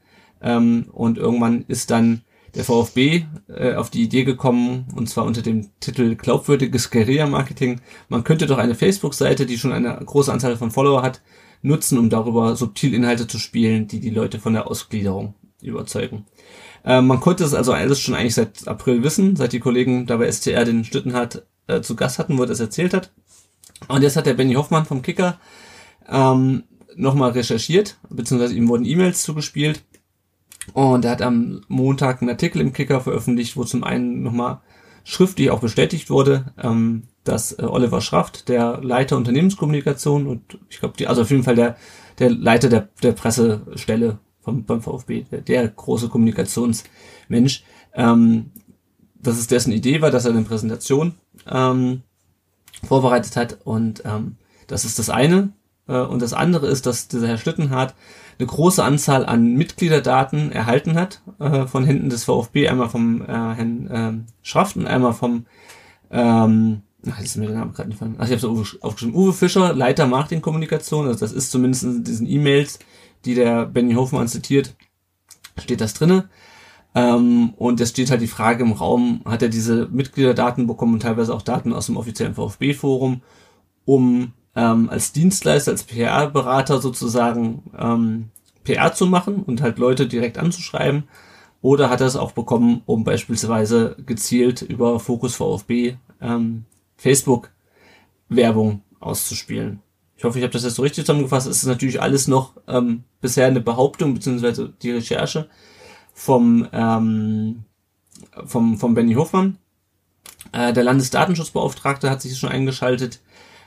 ähm, und irgendwann ist dann der VfB äh, auf die Idee gekommen, und zwar unter dem Titel glaubwürdiges Guerilla-Marketing. Man könnte doch eine Facebook-Seite, die schon eine große Anzahl von Follower hat, nutzen, um darüber subtil Inhalte zu spielen, die die Leute von der Ausgliederung überzeugen. Äh, man konnte es also alles schon eigentlich seit April wissen, seit die Kollegen da bei STR den Stüttenhardt äh, zu Gast hatten, wo er das erzählt hat. Und jetzt hat der Benny Hoffmann vom Kicker ähm, nochmal recherchiert, beziehungsweise ihm wurden E-Mails zugespielt und er hat am Montag einen Artikel im Kicker veröffentlicht, wo zum einen nochmal schriftlich auch bestätigt wurde, ähm, dass äh, Oliver Schraft, der Leiter Unternehmenskommunikation und ich glaube, also auf jeden Fall der, der Leiter der, der Pressestelle vom, beim VfB, der, der große Kommunikationsmensch, ähm, dass es dessen Idee war, dass er eine Präsentation ähm, vorbereitet hat und ähm, das ist das eine. Äh, und das andere ist, dass dieser Herr Schlittenhardt eine große Anzahl an Mitgliederdaten erhalten hat äh, von Händen des VfB, einmal vom äh, Herrn äh, Schraft und einmal vom ähm, ach, ist mir der Name gerade nicht fallen. Ach, ich habe es aufgeschrieben. Uwe Fischer, Leiter Marketingkommunikation. Also das ist zumindest in diesen E-Mails, die der Benny Hofmann zitiert, steht das drinne. Ähm, und es steht halt die Frage im Raum, hat er diese Mitgliederdaten bekommen und teilweise auch Daten aus dem offiziellen VfB-Forum, um ähm, als Dienstleister, als PR-Berater sozusagen ähm, PR zu machen und halt Leute direkt anzuschreiben. Oder hat er es auch bekommen, um beispielsweise gezielt über Focus VfB ähm, Facebook Werbung auszuspielen. Hoffe, ich habe das jetzt so richtig zusammengefasst. Es ist natürlich alles noch ähm, bisher eine Behauptung beziehungsweise die Recherche vom ähm, vom vom Benny Hofmann. Äh, der Landesdatenschutzbeauftragte hat sich schon eingeschaltet.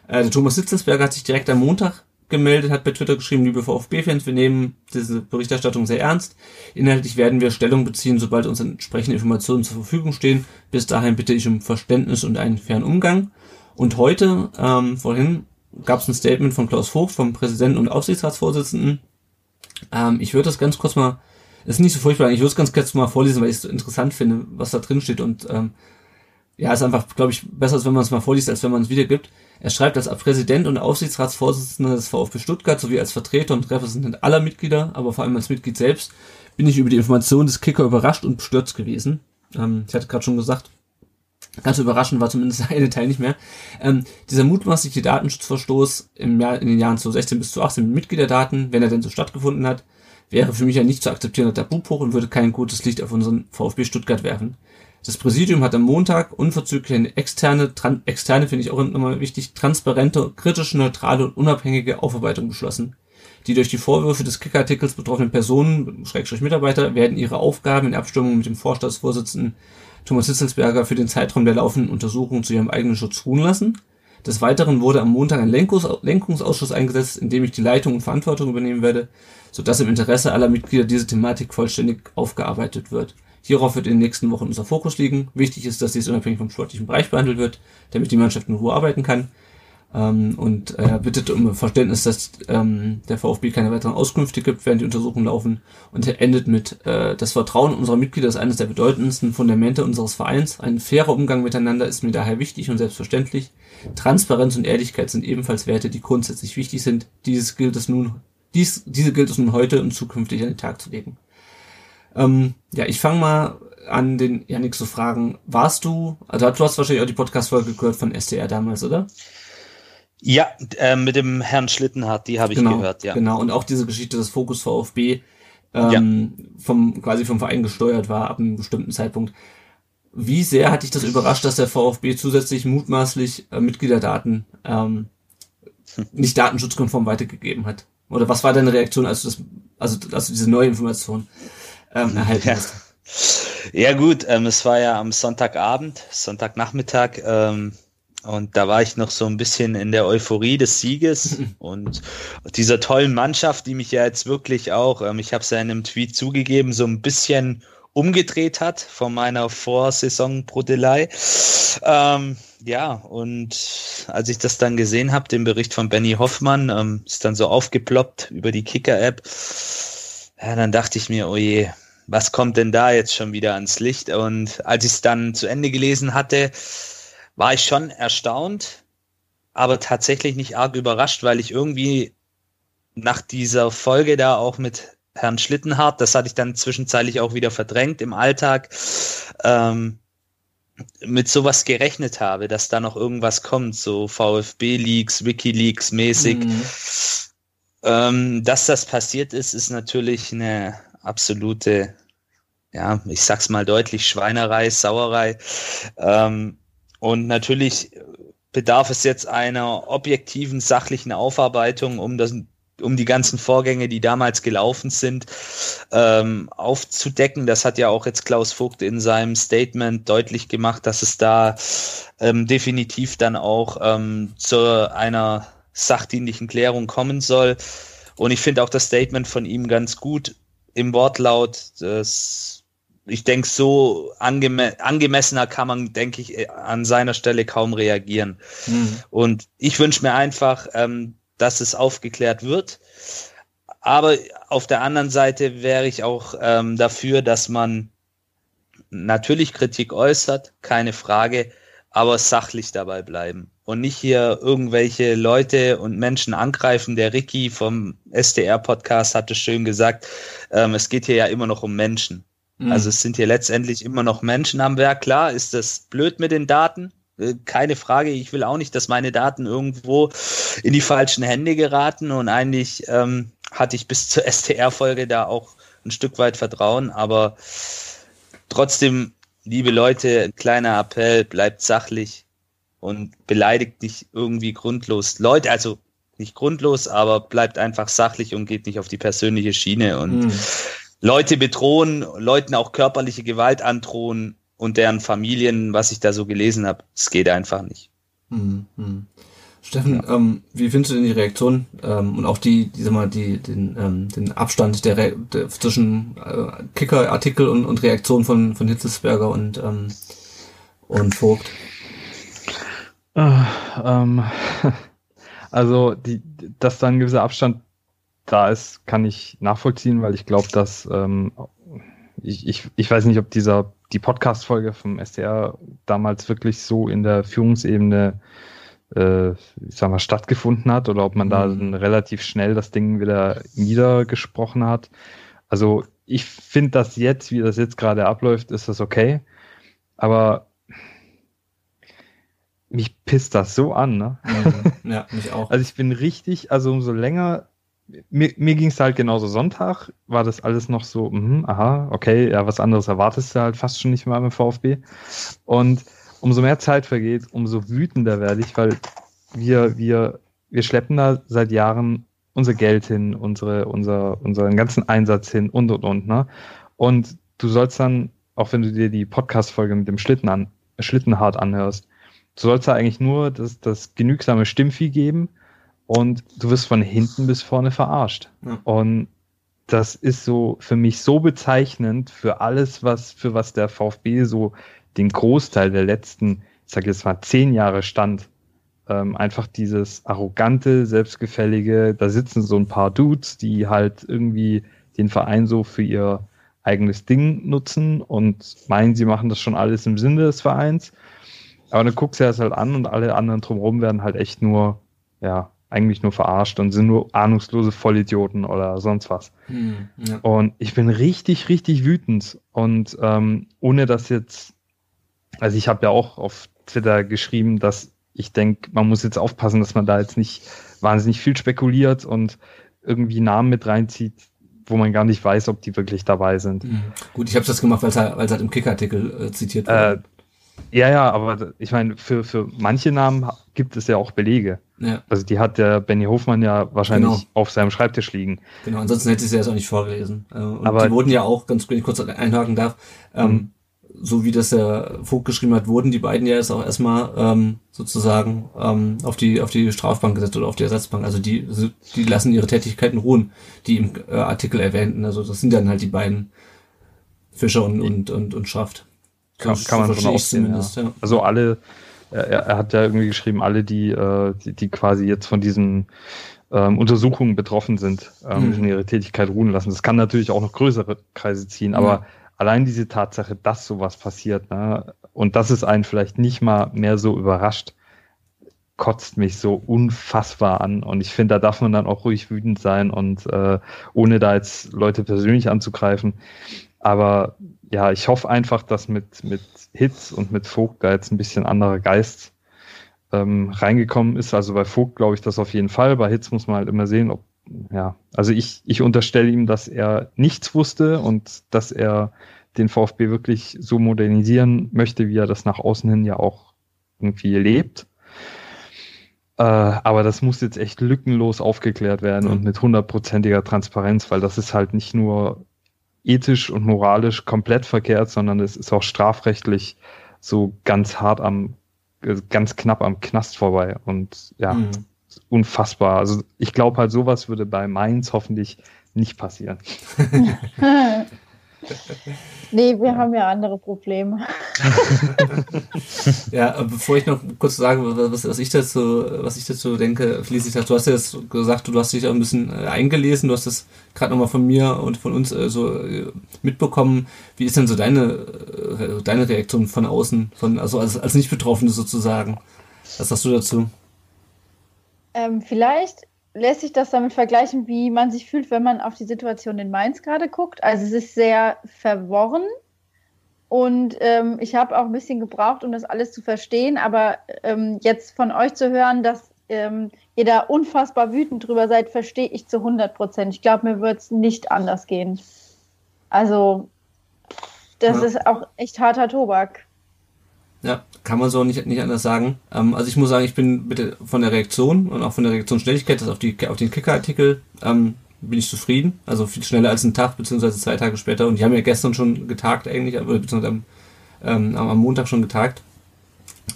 Äh, der Thomas Sitzelsberger hat sich direkt am Montag gemeldet, hat bei Twitter geschrieben, liebe VfB-Fans, wir nehmen diese Berichterstattung sehr ernst. Inhaltlich werden wir Stellung beziehen, sobald uns entsprechende Informationen zur Verfügung stehen. Bis dahin bitte ich um Verständnis und einen fairen Umgang. Und heute, ähm, vorhin, gab es ein Statement von Klaus Vogt, vom Präsidenten und Aufsichtsratsvorsitzenden. Ähm, ich würde das ganz kurz mal, ist nicht so furchtbar, ich würde es ganz kurz mal vorlesen, weil ich es so interessant finde, was da drin steht. Und ähm, ja, ist einfach, glaube ich, besser, als wenn man es mal vorliest, als wenn man es wiedergibt. Er schreibt als Präsident und Aufsichtsratsvorsitzender des VfB Stuttgart sowie als Vertreter und Repräsentant aller Mitglieder, aber vor allem als Mitglied selbst, bin ich über die Information des Kicker überrascht und bestürzt gewesen. Ähm, ich hatte gerade schon gesagt, ganz überraschend war zumindest [laughs] der eine Teil nicht mehr. Ähm, dieser mutmaßliche Datenschutzverstoß im Jahr, in den Jahren 2016 bis 2018 mit Mitgliederdaten, wenn er denn so stattgefunden hat, wäre für mich ein nicht zu akzeptierender Tabubruch und würde kein gutes Licht auf unseren VfB Stuttgart werfen. Das Präsidium hat am Montag unverzüglich eine externe, externe finde ich auch immer wichtig, transparente, kritische, neutrale und unabhängige Aufarbeitung beschlossen. Die durch die Vorwürfe des Kick-Artikels betroffenen Personen, Schrägstrich Mitarbeiter, werden ihre Aufgaben in Abstimmung mit dem Vorstandsvorsitzenden Thomas Hitzelsberger für den Zeitraum der laufenden Untersuchung zu ihrem eigenen Schutz ruhen lassen. Des Weiteren wurde am Montag ein Lenkungs Lenkungsausschuss eingesetzt, in dem ich die Leitung und Verantwortung übernehmen werde, sodass im Interesse aller Mitglieder diese Thematik vollständig aufgearbeitet wird. Hierauf wird in den nächsten Wochen unser Fokus liegen. Wichtig ist, dass dies unabhängig vom sportlichen Bereich behandelt wird, damit die Mannschaft in Ruhe arbeiten kann. Ähm, und er äh, bittet um Verständnis, dass ähm, der VfB keine weiteren Auskünfte gibt, während die Untersuchungen laufen. Und er endet mit, äh, das Vertrauen unserer Mitglieder ist eines der bedeutendsten Fundamente unseres Vereins. Ein fairer Umgang miteinander ist mir daher wichtig und selbstverständlich. Transparenz und Ehrlichkeit sind ebenfalls Werte, die grundsätzlich wichtig sind. Dieses gilt es nun, dies, diese gilt es nun heute und zukünftig an den Tag zu legen. Ähm, ja, ich fange mal an, den Janik zu fragen. Warst du, also du hast wahrscheinlich auch die Podcast-Folge gehört von SDR damals, oder? Ja, äh, mit dem Herrn Schlittenhardt, die habe ich genau, gehört, ja. Genau, und auch diese Geschichte des Fokus VfB ähm, ja. vom quasi vom Verein gesteuert war ab einem bestimmten Zeitpunkt. Wie sehr hat dich das überrascht, dass der VfB zusätzlich mutmaßlich äh, Mitgliederdaten ähm, nicht datenschutzkonform weitergegeben hat? Oder was war deine Reaktion, als du das, also als du diese neue Information ähm, erhalten ja. hast? Ja gut, ähm, es war ja am Sonntagabend, Sonntagnachmittag. Ähm, und da war ich noch so ein bisschen in der Euphorie des Sieges [laughs] und dieser tollen Mannschaft, die mich ja jetzt wirklich auch, ähm, ich habe es ja in einem Tweet zugegeben, so ein bisschen umgedreht hat von meiner Vorsaison-Brodelei. Ähm, ja, und als ich das dann gesehen habe, den Bericht von Benny Hoffmann, ähm, ist dann so aufgeploppt über die Kicker-App, ja, dann dachte ich mir, oh je, was kommt denn da jetzt schon wieder ans Licht? Und als ich es dann zu Ende gelesen hatte, war ich schon erstaunt, aber tatsächlich nicht arg überrascht, weil ich irgendwie nach dieser Folge da auch mit Herrn Schlittenhardt, das hatte ich dann zwischenzeitlich auch wieder verdrängt im Alltag, ähm, mit sowas gerechnet habe, dass da noch irgendwas kommt, so VfB-Leaks, Wikileaks mäßig. Mhm. Ähm, dass das passiert ist, ist natürlich eine absolute, ja, ich sag's mal deutlich, Schweinerei, Sauerei. Ähm, und natürlich bedarf es jetzt einer objektiven, sachlichen Aufarbeitung, um das um die ganzen Vorgänge, die damals gelaufen sind, ähm, aufzudecken. Das hat ja auch jetzt Klaus Vogt in seinem Statement deutlich gemacht, dass es da ähm, definitiv dann auch ähm, zu einer sachdienlichen Klärung kommen soll. Und ich finde auch das Statement von ihm ganz gut im Wortlaut. Das ich denke, so angeme angemessener kann man, denke ich, äh, an seiner Stelle kaum reagieren. Mhm. Und ich wünsche mir einfach, ähm, dass es aufgeklärt wird. Aber auf der anderen Seite wäre ich auch ähm, dafür, dass man natürlich Kritik äußert, keine Frage, aber sachlich dabei bleiben und nicht hier irgendwelche Leute und Menschen angreifen. Der Ricky vom SDR-Podcast hatte schön gesagt, ähm, es geht hier ja immer noch um Menschen. Mhm. Also es sind hier letztendlich immer noch Menschen am Werk. Klar ist das blöd mit den Daten. Äh, keine Frage, ich will auch nicht, dass meine Daten irgendwo in die falschen Hände geraten. Und eigentlich ähm, hatte ich bis zur [laughs] STR-Folge da auch ein Stück weit Vertrauen. Aber trotzdem, liebe Leute, kleiner Appell, bleibt sachlich und beleidigt nicht irgendwie grundlos Leute. Also nicht grundlos, aber bleibt einfach sachlich und geht nicht auf die persönliche Schiene. Und mhm. Leute bedrohen, Leuten auch körperliche Gewalt androhen und deren Familien, was ich da so gelesen habe, es geht einfach nicht. Mhm. mhm. Steffen, ja. ähm, wie findest du denn die Reaktion ähm, und auch die, die, sag mal, die, den, ähm, den Abstand der, Re der zwischen äh, Kicker-Artikel und, und Reaktion von, von Hitzelsberger und, ähm, und Vogt? Äh, ähm, [laughs] also, die, dass da ein gewisser Abstand da ist, kann ich nachvollziehen, weil ich glaube, dass ähm, ich, ich, ich weiß nicht, ob dieser die Podcast-Folge vom SDR damals wirklich so in der Führungsebene äh, ich sag mal, stattgefunden hat oder ob man mhm. da dann relativ schnell das Ding wieder niedergesprochen hat. Also ich finde das jetzt, wie das jetzt gerade abläuft, ist das okay. Aber mich pisst das so an, ne? Mhm. Ja, mich auch. Also ich bin richtig, also umso länger mir, mir ging es halt genauso Sonntag, war das alles noch so, mh, aha, okay, ja, was anderes erwartest du halt fast schon nicht mal im VfB. Und umso mehr Zeit vergeht, umso wütender werde ich, weil wir, wir, wir schleppen da seit Jahren unser Geld hin, unsere, unser, unseren ganzen Einsatz hin und und und, ne? Und du sollst dann, auch wenn du dir die Podcast-Folge mit dem Schlitten an, Schlittenhart anhörst, du sollst da eigentlich nur das, das genügsame Stimmvieh geben und du wirst von hinten bis vorne verarscht. Ja. Und das ist so für mich so bezeichnend für alles, was, für was der VfB so den Großteil der letzten, ich sage jetzt mal, zehn Jahre stand. Ähm, einfach dieses arrogante, selbstgefällige, da sitzen so ein paar Dudes, die halt irgendwie den Verein so für ihr eigenes Ding nutzen und meinen, sie machen das schon alles im Sinne des Vereins. Aber dann guckst du das halt an und alle anderen drumherum werden halt echt nur, ja, eigentlich nur verarscht und sind nur ahnungslose Vollidioten oder sonst was. Hm, ja. Und ich bin richtig, richtig wütend. Und ähm, ohne dass jetzt, also ich habe ja auch auf Twitter geschrieben, dass ich denke, man muss jetzt aufpassen, dass man da jetzt nicht wahnsinnig viel spekuliert und irgendwie Namen mit reinzieht, wo man gar nicht weiß, ob die wirklich dabei sind. Mhm. Gut, ich habe das gemacht, weil es halt, halt im Kicker-Artikel äh, zitiert wurde. Äh, ja, ja, aber ich meine, für, für manche Namen gibt es ja auch Belege. Ja. Also die hat der Benny Hofmann ja wahrscheinlich genau. auf seinem Schreibtisch liegen. Genau, ansonsten hätte ich sie jetzt auch nicht vorgelesen. Äh, und aber die wurden ja auch, ganz wenn ich kurz einhaken darf, ähm, mhm. so wie das der Vogt geschrieben hat, wurden die beiden ja jetzt auch erstmal ähm, sozusagen ähm, auf die auf die Strafbank gesetzt oder auf die Ersatzbank. Also die die lassen ihre Tätigkeiten ruhen, die im äh, Artikel erwähnten. Also das sind dann halt die beiden Fischer und und und, und Schaft. Kann, kann man schon ausgehen. Ja. Ja. Also alle, er, er, hat ja irgendwie geschrieben, alle, die, äh, die, die quasi jetzt von diesen ähm, Untersuchungen betroffen sind, ähm, mhm. ihre Tätigkeit ruhen lassen. Das kann natürlich auch noch größere Kreise ziehen, aber ja. allein diese Tatsache, dass sowas passiert, ne, und dass es einen vielleicht nicht mal mehr so überrascht, kotzt mich so unfassbar an. Und ich finde, da darf man dann auch ruhig wütend sein und äh, ohne da jetzt Leute persönlich anzugreifen. Aber ja, ich hoffe einfach, dass mit, mit Hits und mit Vogt da jetzt ein bisschen anderer Geist ähm, reingekommen ist. Also bei Vogt glaube ich das auf jeden Fall. Bei Hits muss man halt immer sehen, ob, ja, also ich, ich unterstelle ihm, dass er nichts wusste und dass er den VfB wirklich so modernisieren möchte, wie er das nach außen hin ja auch irgendwie lebt. Äh, aber das muss jetzt echt lückenlos aufgeklärt werden und mit hundertprozentiger Transparenz, weil das ist halt nicht nur ethisch und moralisch komplett verkehrt, sondern es ist auch strafrechtlich so ganz hart am, ganz knapp am Knast vorbei. Und ja, mhm. unfassbar. Also ich glaube halt, sowas würde bei Mainz hoffentlich nicht passieren. [laughs] [laughs] nee, wir haben ja andere Probleme. [laughs] ja, bevor ich noch kurz sage, was, was, ich dazu, was ich dazu denke, Felicitas, du hast ja jetzt gesagt, du hast dich auch ein bisschen äh, eingelesen, du hast das gerade nochmal von mir und von uns äh, so äh, mitbekommen. Wie ist denn so deine, deine Reaktion von außen, von, also als, als Nicht-Betroffene sozusagen? Was sagst du dazu? Ähm, vielleicht lässt sich das damit vergleichen, wie man sich fühlt, wenn man auf die Situation in Mainz gerade guckt. Also es ist sehr verworren und ähm, ich habe auch ein bisschen gebraucht, um das alles zu verstehen. Aber ähm, jetzt von euch zu hören, dass ähm, ihr da unfassbar wütend drüber seid, verstehe ich zu 100 Prozent. Ich glaube, mir wird es nicht anders gehen. Also das ja. ist auch echt harter Tobak. Ja, kann man so nicht, nicht anders sagen. Ähm, also ich muss sagen, ich bin bitte von der Reaktion und auch von der Reaktionsschnelligkeit, das auf, die, auf den Kicker-Artikel, ähm, bin ich zufrieden. Also viel schneller als ein Tag, beziehungsweise zwei Tage später. Und die haben ja gestern schon getagt eigentlich, beziehungsweise am, ähm, am Montag schon getagt.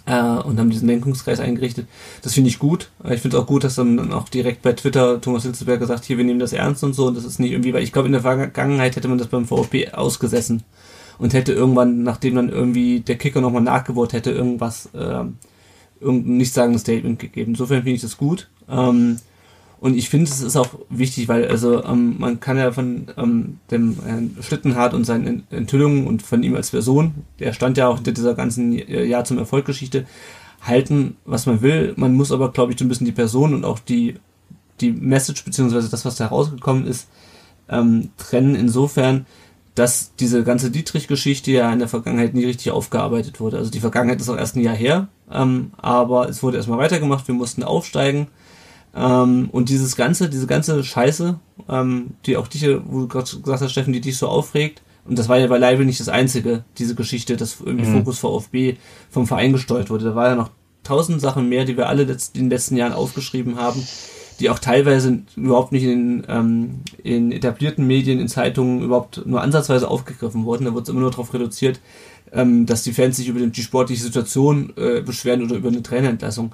Äh, und haben diesen Lenkungskreis eingerichtet. Das finde ich gut. Ich finde es auch gut, dass dann auch direkt bei Twitter Thomas Hilzeberger sagt, hier, wir nehmen das ernst und so. Und das ist nicht irgendwie, weil ich glaube, in der Vergangenheit hätte man das beim VfB ausgesessen und hätte irgendwann, nachdem dann irgendwie der Kicker nochmal nachgebohrt hätte, irgendwas, äh, irgendein nichtssagendes Statement gegeben. Insofern finde ich das gut. Ähm, und ich finde, es ist auch wichtig, weil also ähm, man kann ja von ähm, dem Herrn Schlittenhardt und seinen Enthüllungen und von ihm als Person, der stand ja auch hinter dieser ganzen Jahr zum Erfolggeschichte, halten, was man will. Man muss aber, glaube ich, so ein bisschen die Person und auch die, die Message beziehungsweise das, was da rausgekommen ist, ähm, trennen insofern, dass diese ganze Dietrich-Geschichte ja in der Vergangenheit nie richtig aufgearbeitet wurde. Also die Vergangenheit ist auch erst ein Jahr her, ähm, aber es wurde erstmal weitergemacht, wir mussten aufsteigen. Ähm, und dieses ganze, diese ganze Scheiße, ähm, die auch dich, wo du gerade gesagt hast, Steffen, die dich so aufregt, und das war ja beileibe nicht das einzige, diese Geschichte, dass irgendwie mhm. Fokus VfB vom Verein gesteuert wurde. Da war ja noch tausend Sachen mehr, die wir alle in den letzten Jahren aufgeschrieben haben, die auch teilweise überhaupt nicht in, ähm, in etablierten Medien, in Zeitungen überhaupt nur ansatzweise aufgegriffen wurden. Da wird es immer nur darauf reduziert, ähm, dass die Fans sich über die sportliche Situation äh, beschweren oder über eine Trainerentlassung.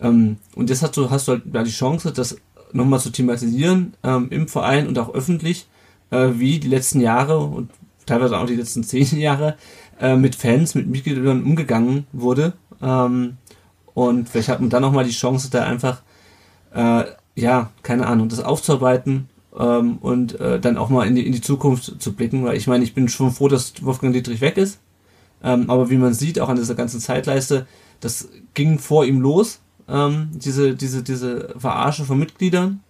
Ähm, und jetzt hast du, hast du halt da die Chance, das nochmal zu thematisieren ähm, im Verein und auch öffentlich, äh, wie die letzten Jahre und teilweise auch die letzten [laughs] zehn Jahre äh, mit Fans, mit Mitgliedern umgegangen wurde. Ähm, und vielleicht hat man dann nochmal die Chance, da einfach, äh, ja, keine Ahnung, das aufzuarbeiten ähm, und äh, dann auch mal in die, in die Zukunft zu blicken, weil ich meine, ich bin schon froh, dass Wolfgang Dietrich weg ist. Ähm, aber wie man sieht, auch an dieser ganzen Zeitleiste, das ging vor ihm los, ähm, diese, diese, diese Verarsche von Mitgliedern.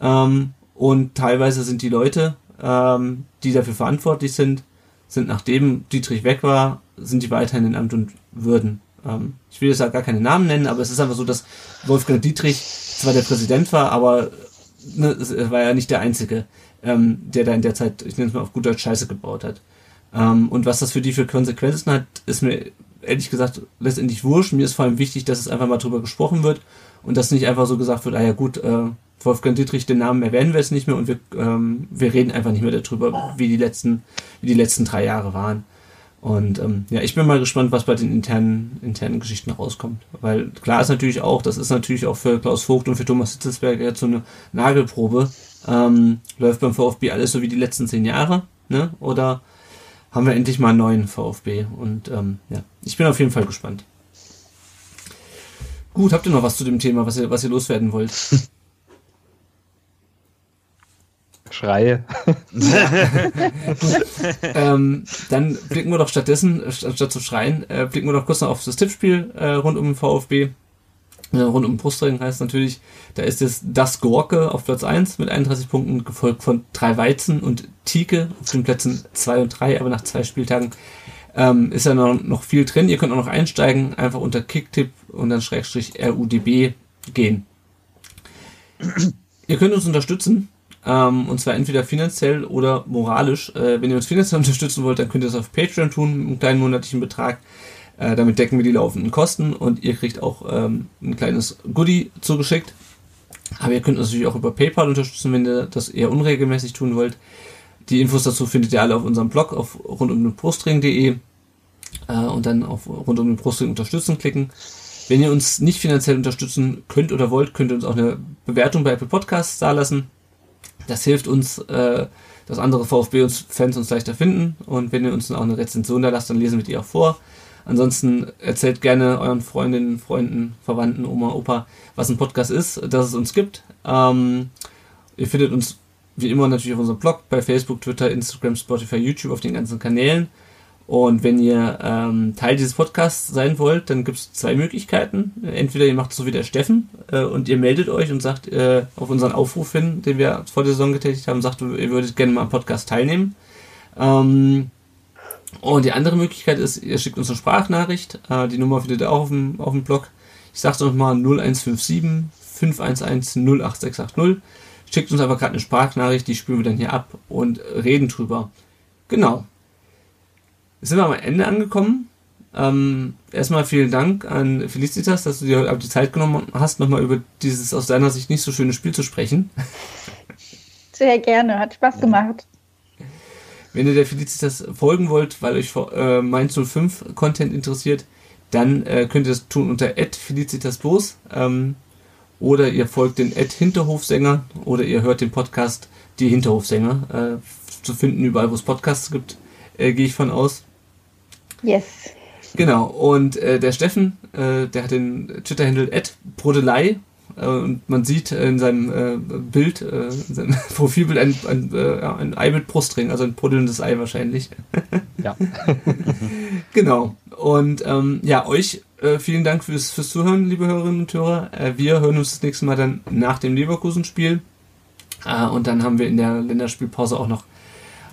Ähm, und teilweise sind die Leute, ähm, die dafür verantwortlich sind, sind nachdem Dietrich weg war, sind die weiterhin in Amt und Würden. Ähm, ich will jetzt da gar keine Namen nennen, aber es ist einfach so, dass Wolfgang Dietrich zwar der Präsident war, aber ne, war ja nicht der Einzige, ähm, der da in der Zeit, ich nenne es mal auf gut Deutsch, Scheiße gebaut hat. Ähm, und was das für die für Konsequenzen hat, ist mir ehrlich gesagt letztendlich wurscht. Mir ist vor allem wichtig, dass es einfach mal drüber gesprochen wird und dass nicht einfach so gesagt wird, ah ja gut, äh, Wolfgang Dietrich, den Namen erwähnen wir jetzt nicht mehr und wir, ähm, wir reden einfach nicht mehr darüber, wie die letzten, wie die letzten drei Jahre waren. Und ähm, ja, ich bin mal gespannt, was bei den internen, internen Geschichten rauskommt. Weil klar ist natürlich auch, das ist natürlich auch für Klaus Vogt und für Thomas Hitzelsberger jetzt so eine Nagelprobe. Ähm, läuft beim VfB alles so wie die letzten zehn Jahre, ne? Oder haben wir endlich mal einen neuen VfB? Und ähm, ja, ich bin auf jeden Fall gespannt. Gut, habt ihr noch was zu dem Thema, was ihr, was ihr loswerden wollt? [laughs] Schreie. [laughs] ähm, dann blicken wir doch stattdessen, statt zu schreien, äh, blicken wir doch kurz noch auf das Tippspiel äh, rund um den VfB. Äh, rund um Brustring heißt natürlich, da ist es das Gorke auf Platz 1 mit 31 Punkten, gefolgt von drei Weizen und Tike auf den Plätzen 2 und 3, aber nach zwei Spieltagen ähm, ist ja noch, noch viel drin. Ihr könnt auch noch einsteigen, einfach unter Kicktipp und dann Schrägstrich RUDB gehen. ihr könnt uns unterstützen ähm, und zwar entweder finanziell oder moralisch. Äh, wenn ihr uns finanziell [laughs] unterstützen wollt, dann könnt ihr es auf Patreon tun, mit einem kleinen monatlichen Betrag. Äh, damit decken wir die laufenden Kosten und ihr kriegt auch ähm, ein kleines Goodie zugeschickt. Aber ihr könnt uns natürlich auch über PayPal unterstützen, wenn ihr das eher unregelmäßig tun wollt. Die Infos dazu findet ihr alle auf unserem Blog auf rundumdenbrustring.de äh, und dann auf rund unterstützen klicken. Wenn ihr uns nicht finanziell unterstützen könnt oder wollt, könnt ihr uns auch eine Bewertung bei Apple Podcasts da lassen. Das hilft uns, äh, dass andere VfB-Fans uns leichter finden. Und wenn ihr uns auch eine Rezension da lasst, dann lesen wir die auch vor. Ansonsten erzählt gerne euren Freundinnen, Freunden, Verwandten, Oma, Opa, was ein Podcast ist, dass es uns gibt. Ähm, ihr findet uns wie immer natürlich auf unserem Blog, bei Facebook, Twitter, Instagram, Spotify, YouTube, auf den ganzen Kanälen. Und wenn ihr ähm, Teil dieses Podcasts sein wollt, dann gibt es zwei Möglichkeiten. Entweder ihr macht es so wie der Steffen äh, und ihr meldet euch und sagt äh, auf unseren Aufruf hin, den wir vor der Saison getätigt haben, sagt, ihr würdet gerne mal am Podcast teilnehmen. Ähm, und die andere Möglichkeit ist, ihr schickt uns eine Sprachnachricht. Äh, die Nummer findet ihr auch auf dem, auf dem Blog. Ich sag's nochmal 0157 511 08680. Schickt uns einfach gerade eine Sprachnachricht, die spielen wir dann hier ab und reden drüber. Genau. Sind wir am Ende angekommen. Ähm, erstmal vielen Dank an Felicitas, dass du dir heute die Zeit genommen hast, nochmal über dieses aus deiner Sicht nicht so schöne Spiel zu sprechen. [laughs] Sehr gerne, hat Spaß gemacht. Wenn ihr der Felicitas folgen wollt, weil euch äh, Mainz 05 Content interessiert, dann äh, könnt ihr das tun unter felicitasbos ähm, oder ihr folgt den Hinterhofsänger oder ihr hört den Podcast Die Hinterhofsänger äh, zu finden überall, wo es Podcasts gibt, äh, gehe ich von aus. Yes. Genau, und äh, der Steffen, äh, der hat den Twitter-Handle Brodelei äh, und man sieht in seinem äh, Bild, äh, in seinem [laughs] Profilbild ein, ein, äh, ein Ei mit Brustring, also ein brodelndes Ei wahrscheinlich. ja. [laughs] genau. Und ähm, ja, euch äh, vielen Dank fürs, fürs Zuhören, liebe Hörerinnen und Hörer. Äh, wir hören uns das nächste Mal dann nach dem Leverkusen-Spiel. Äh, und dann haben wir in der Länderspielpause auch noch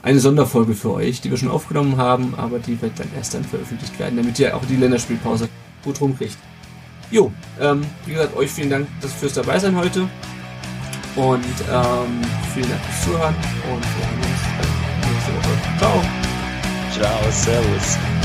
eine Sonderfolge für euch, die wir schon aufgenommen haben, aber die wird dann erst dann veröffentlicht werden, damit ihr auch die Länderspielpause gut rumkriegt. Jo, ähm, wie gesagt, euch vielen Dank fürs dabei sein heute. Und ähm, vielen Dank fürs Zuhören und wir haben uns nächste Woche. Ciao. Ciao, Servus.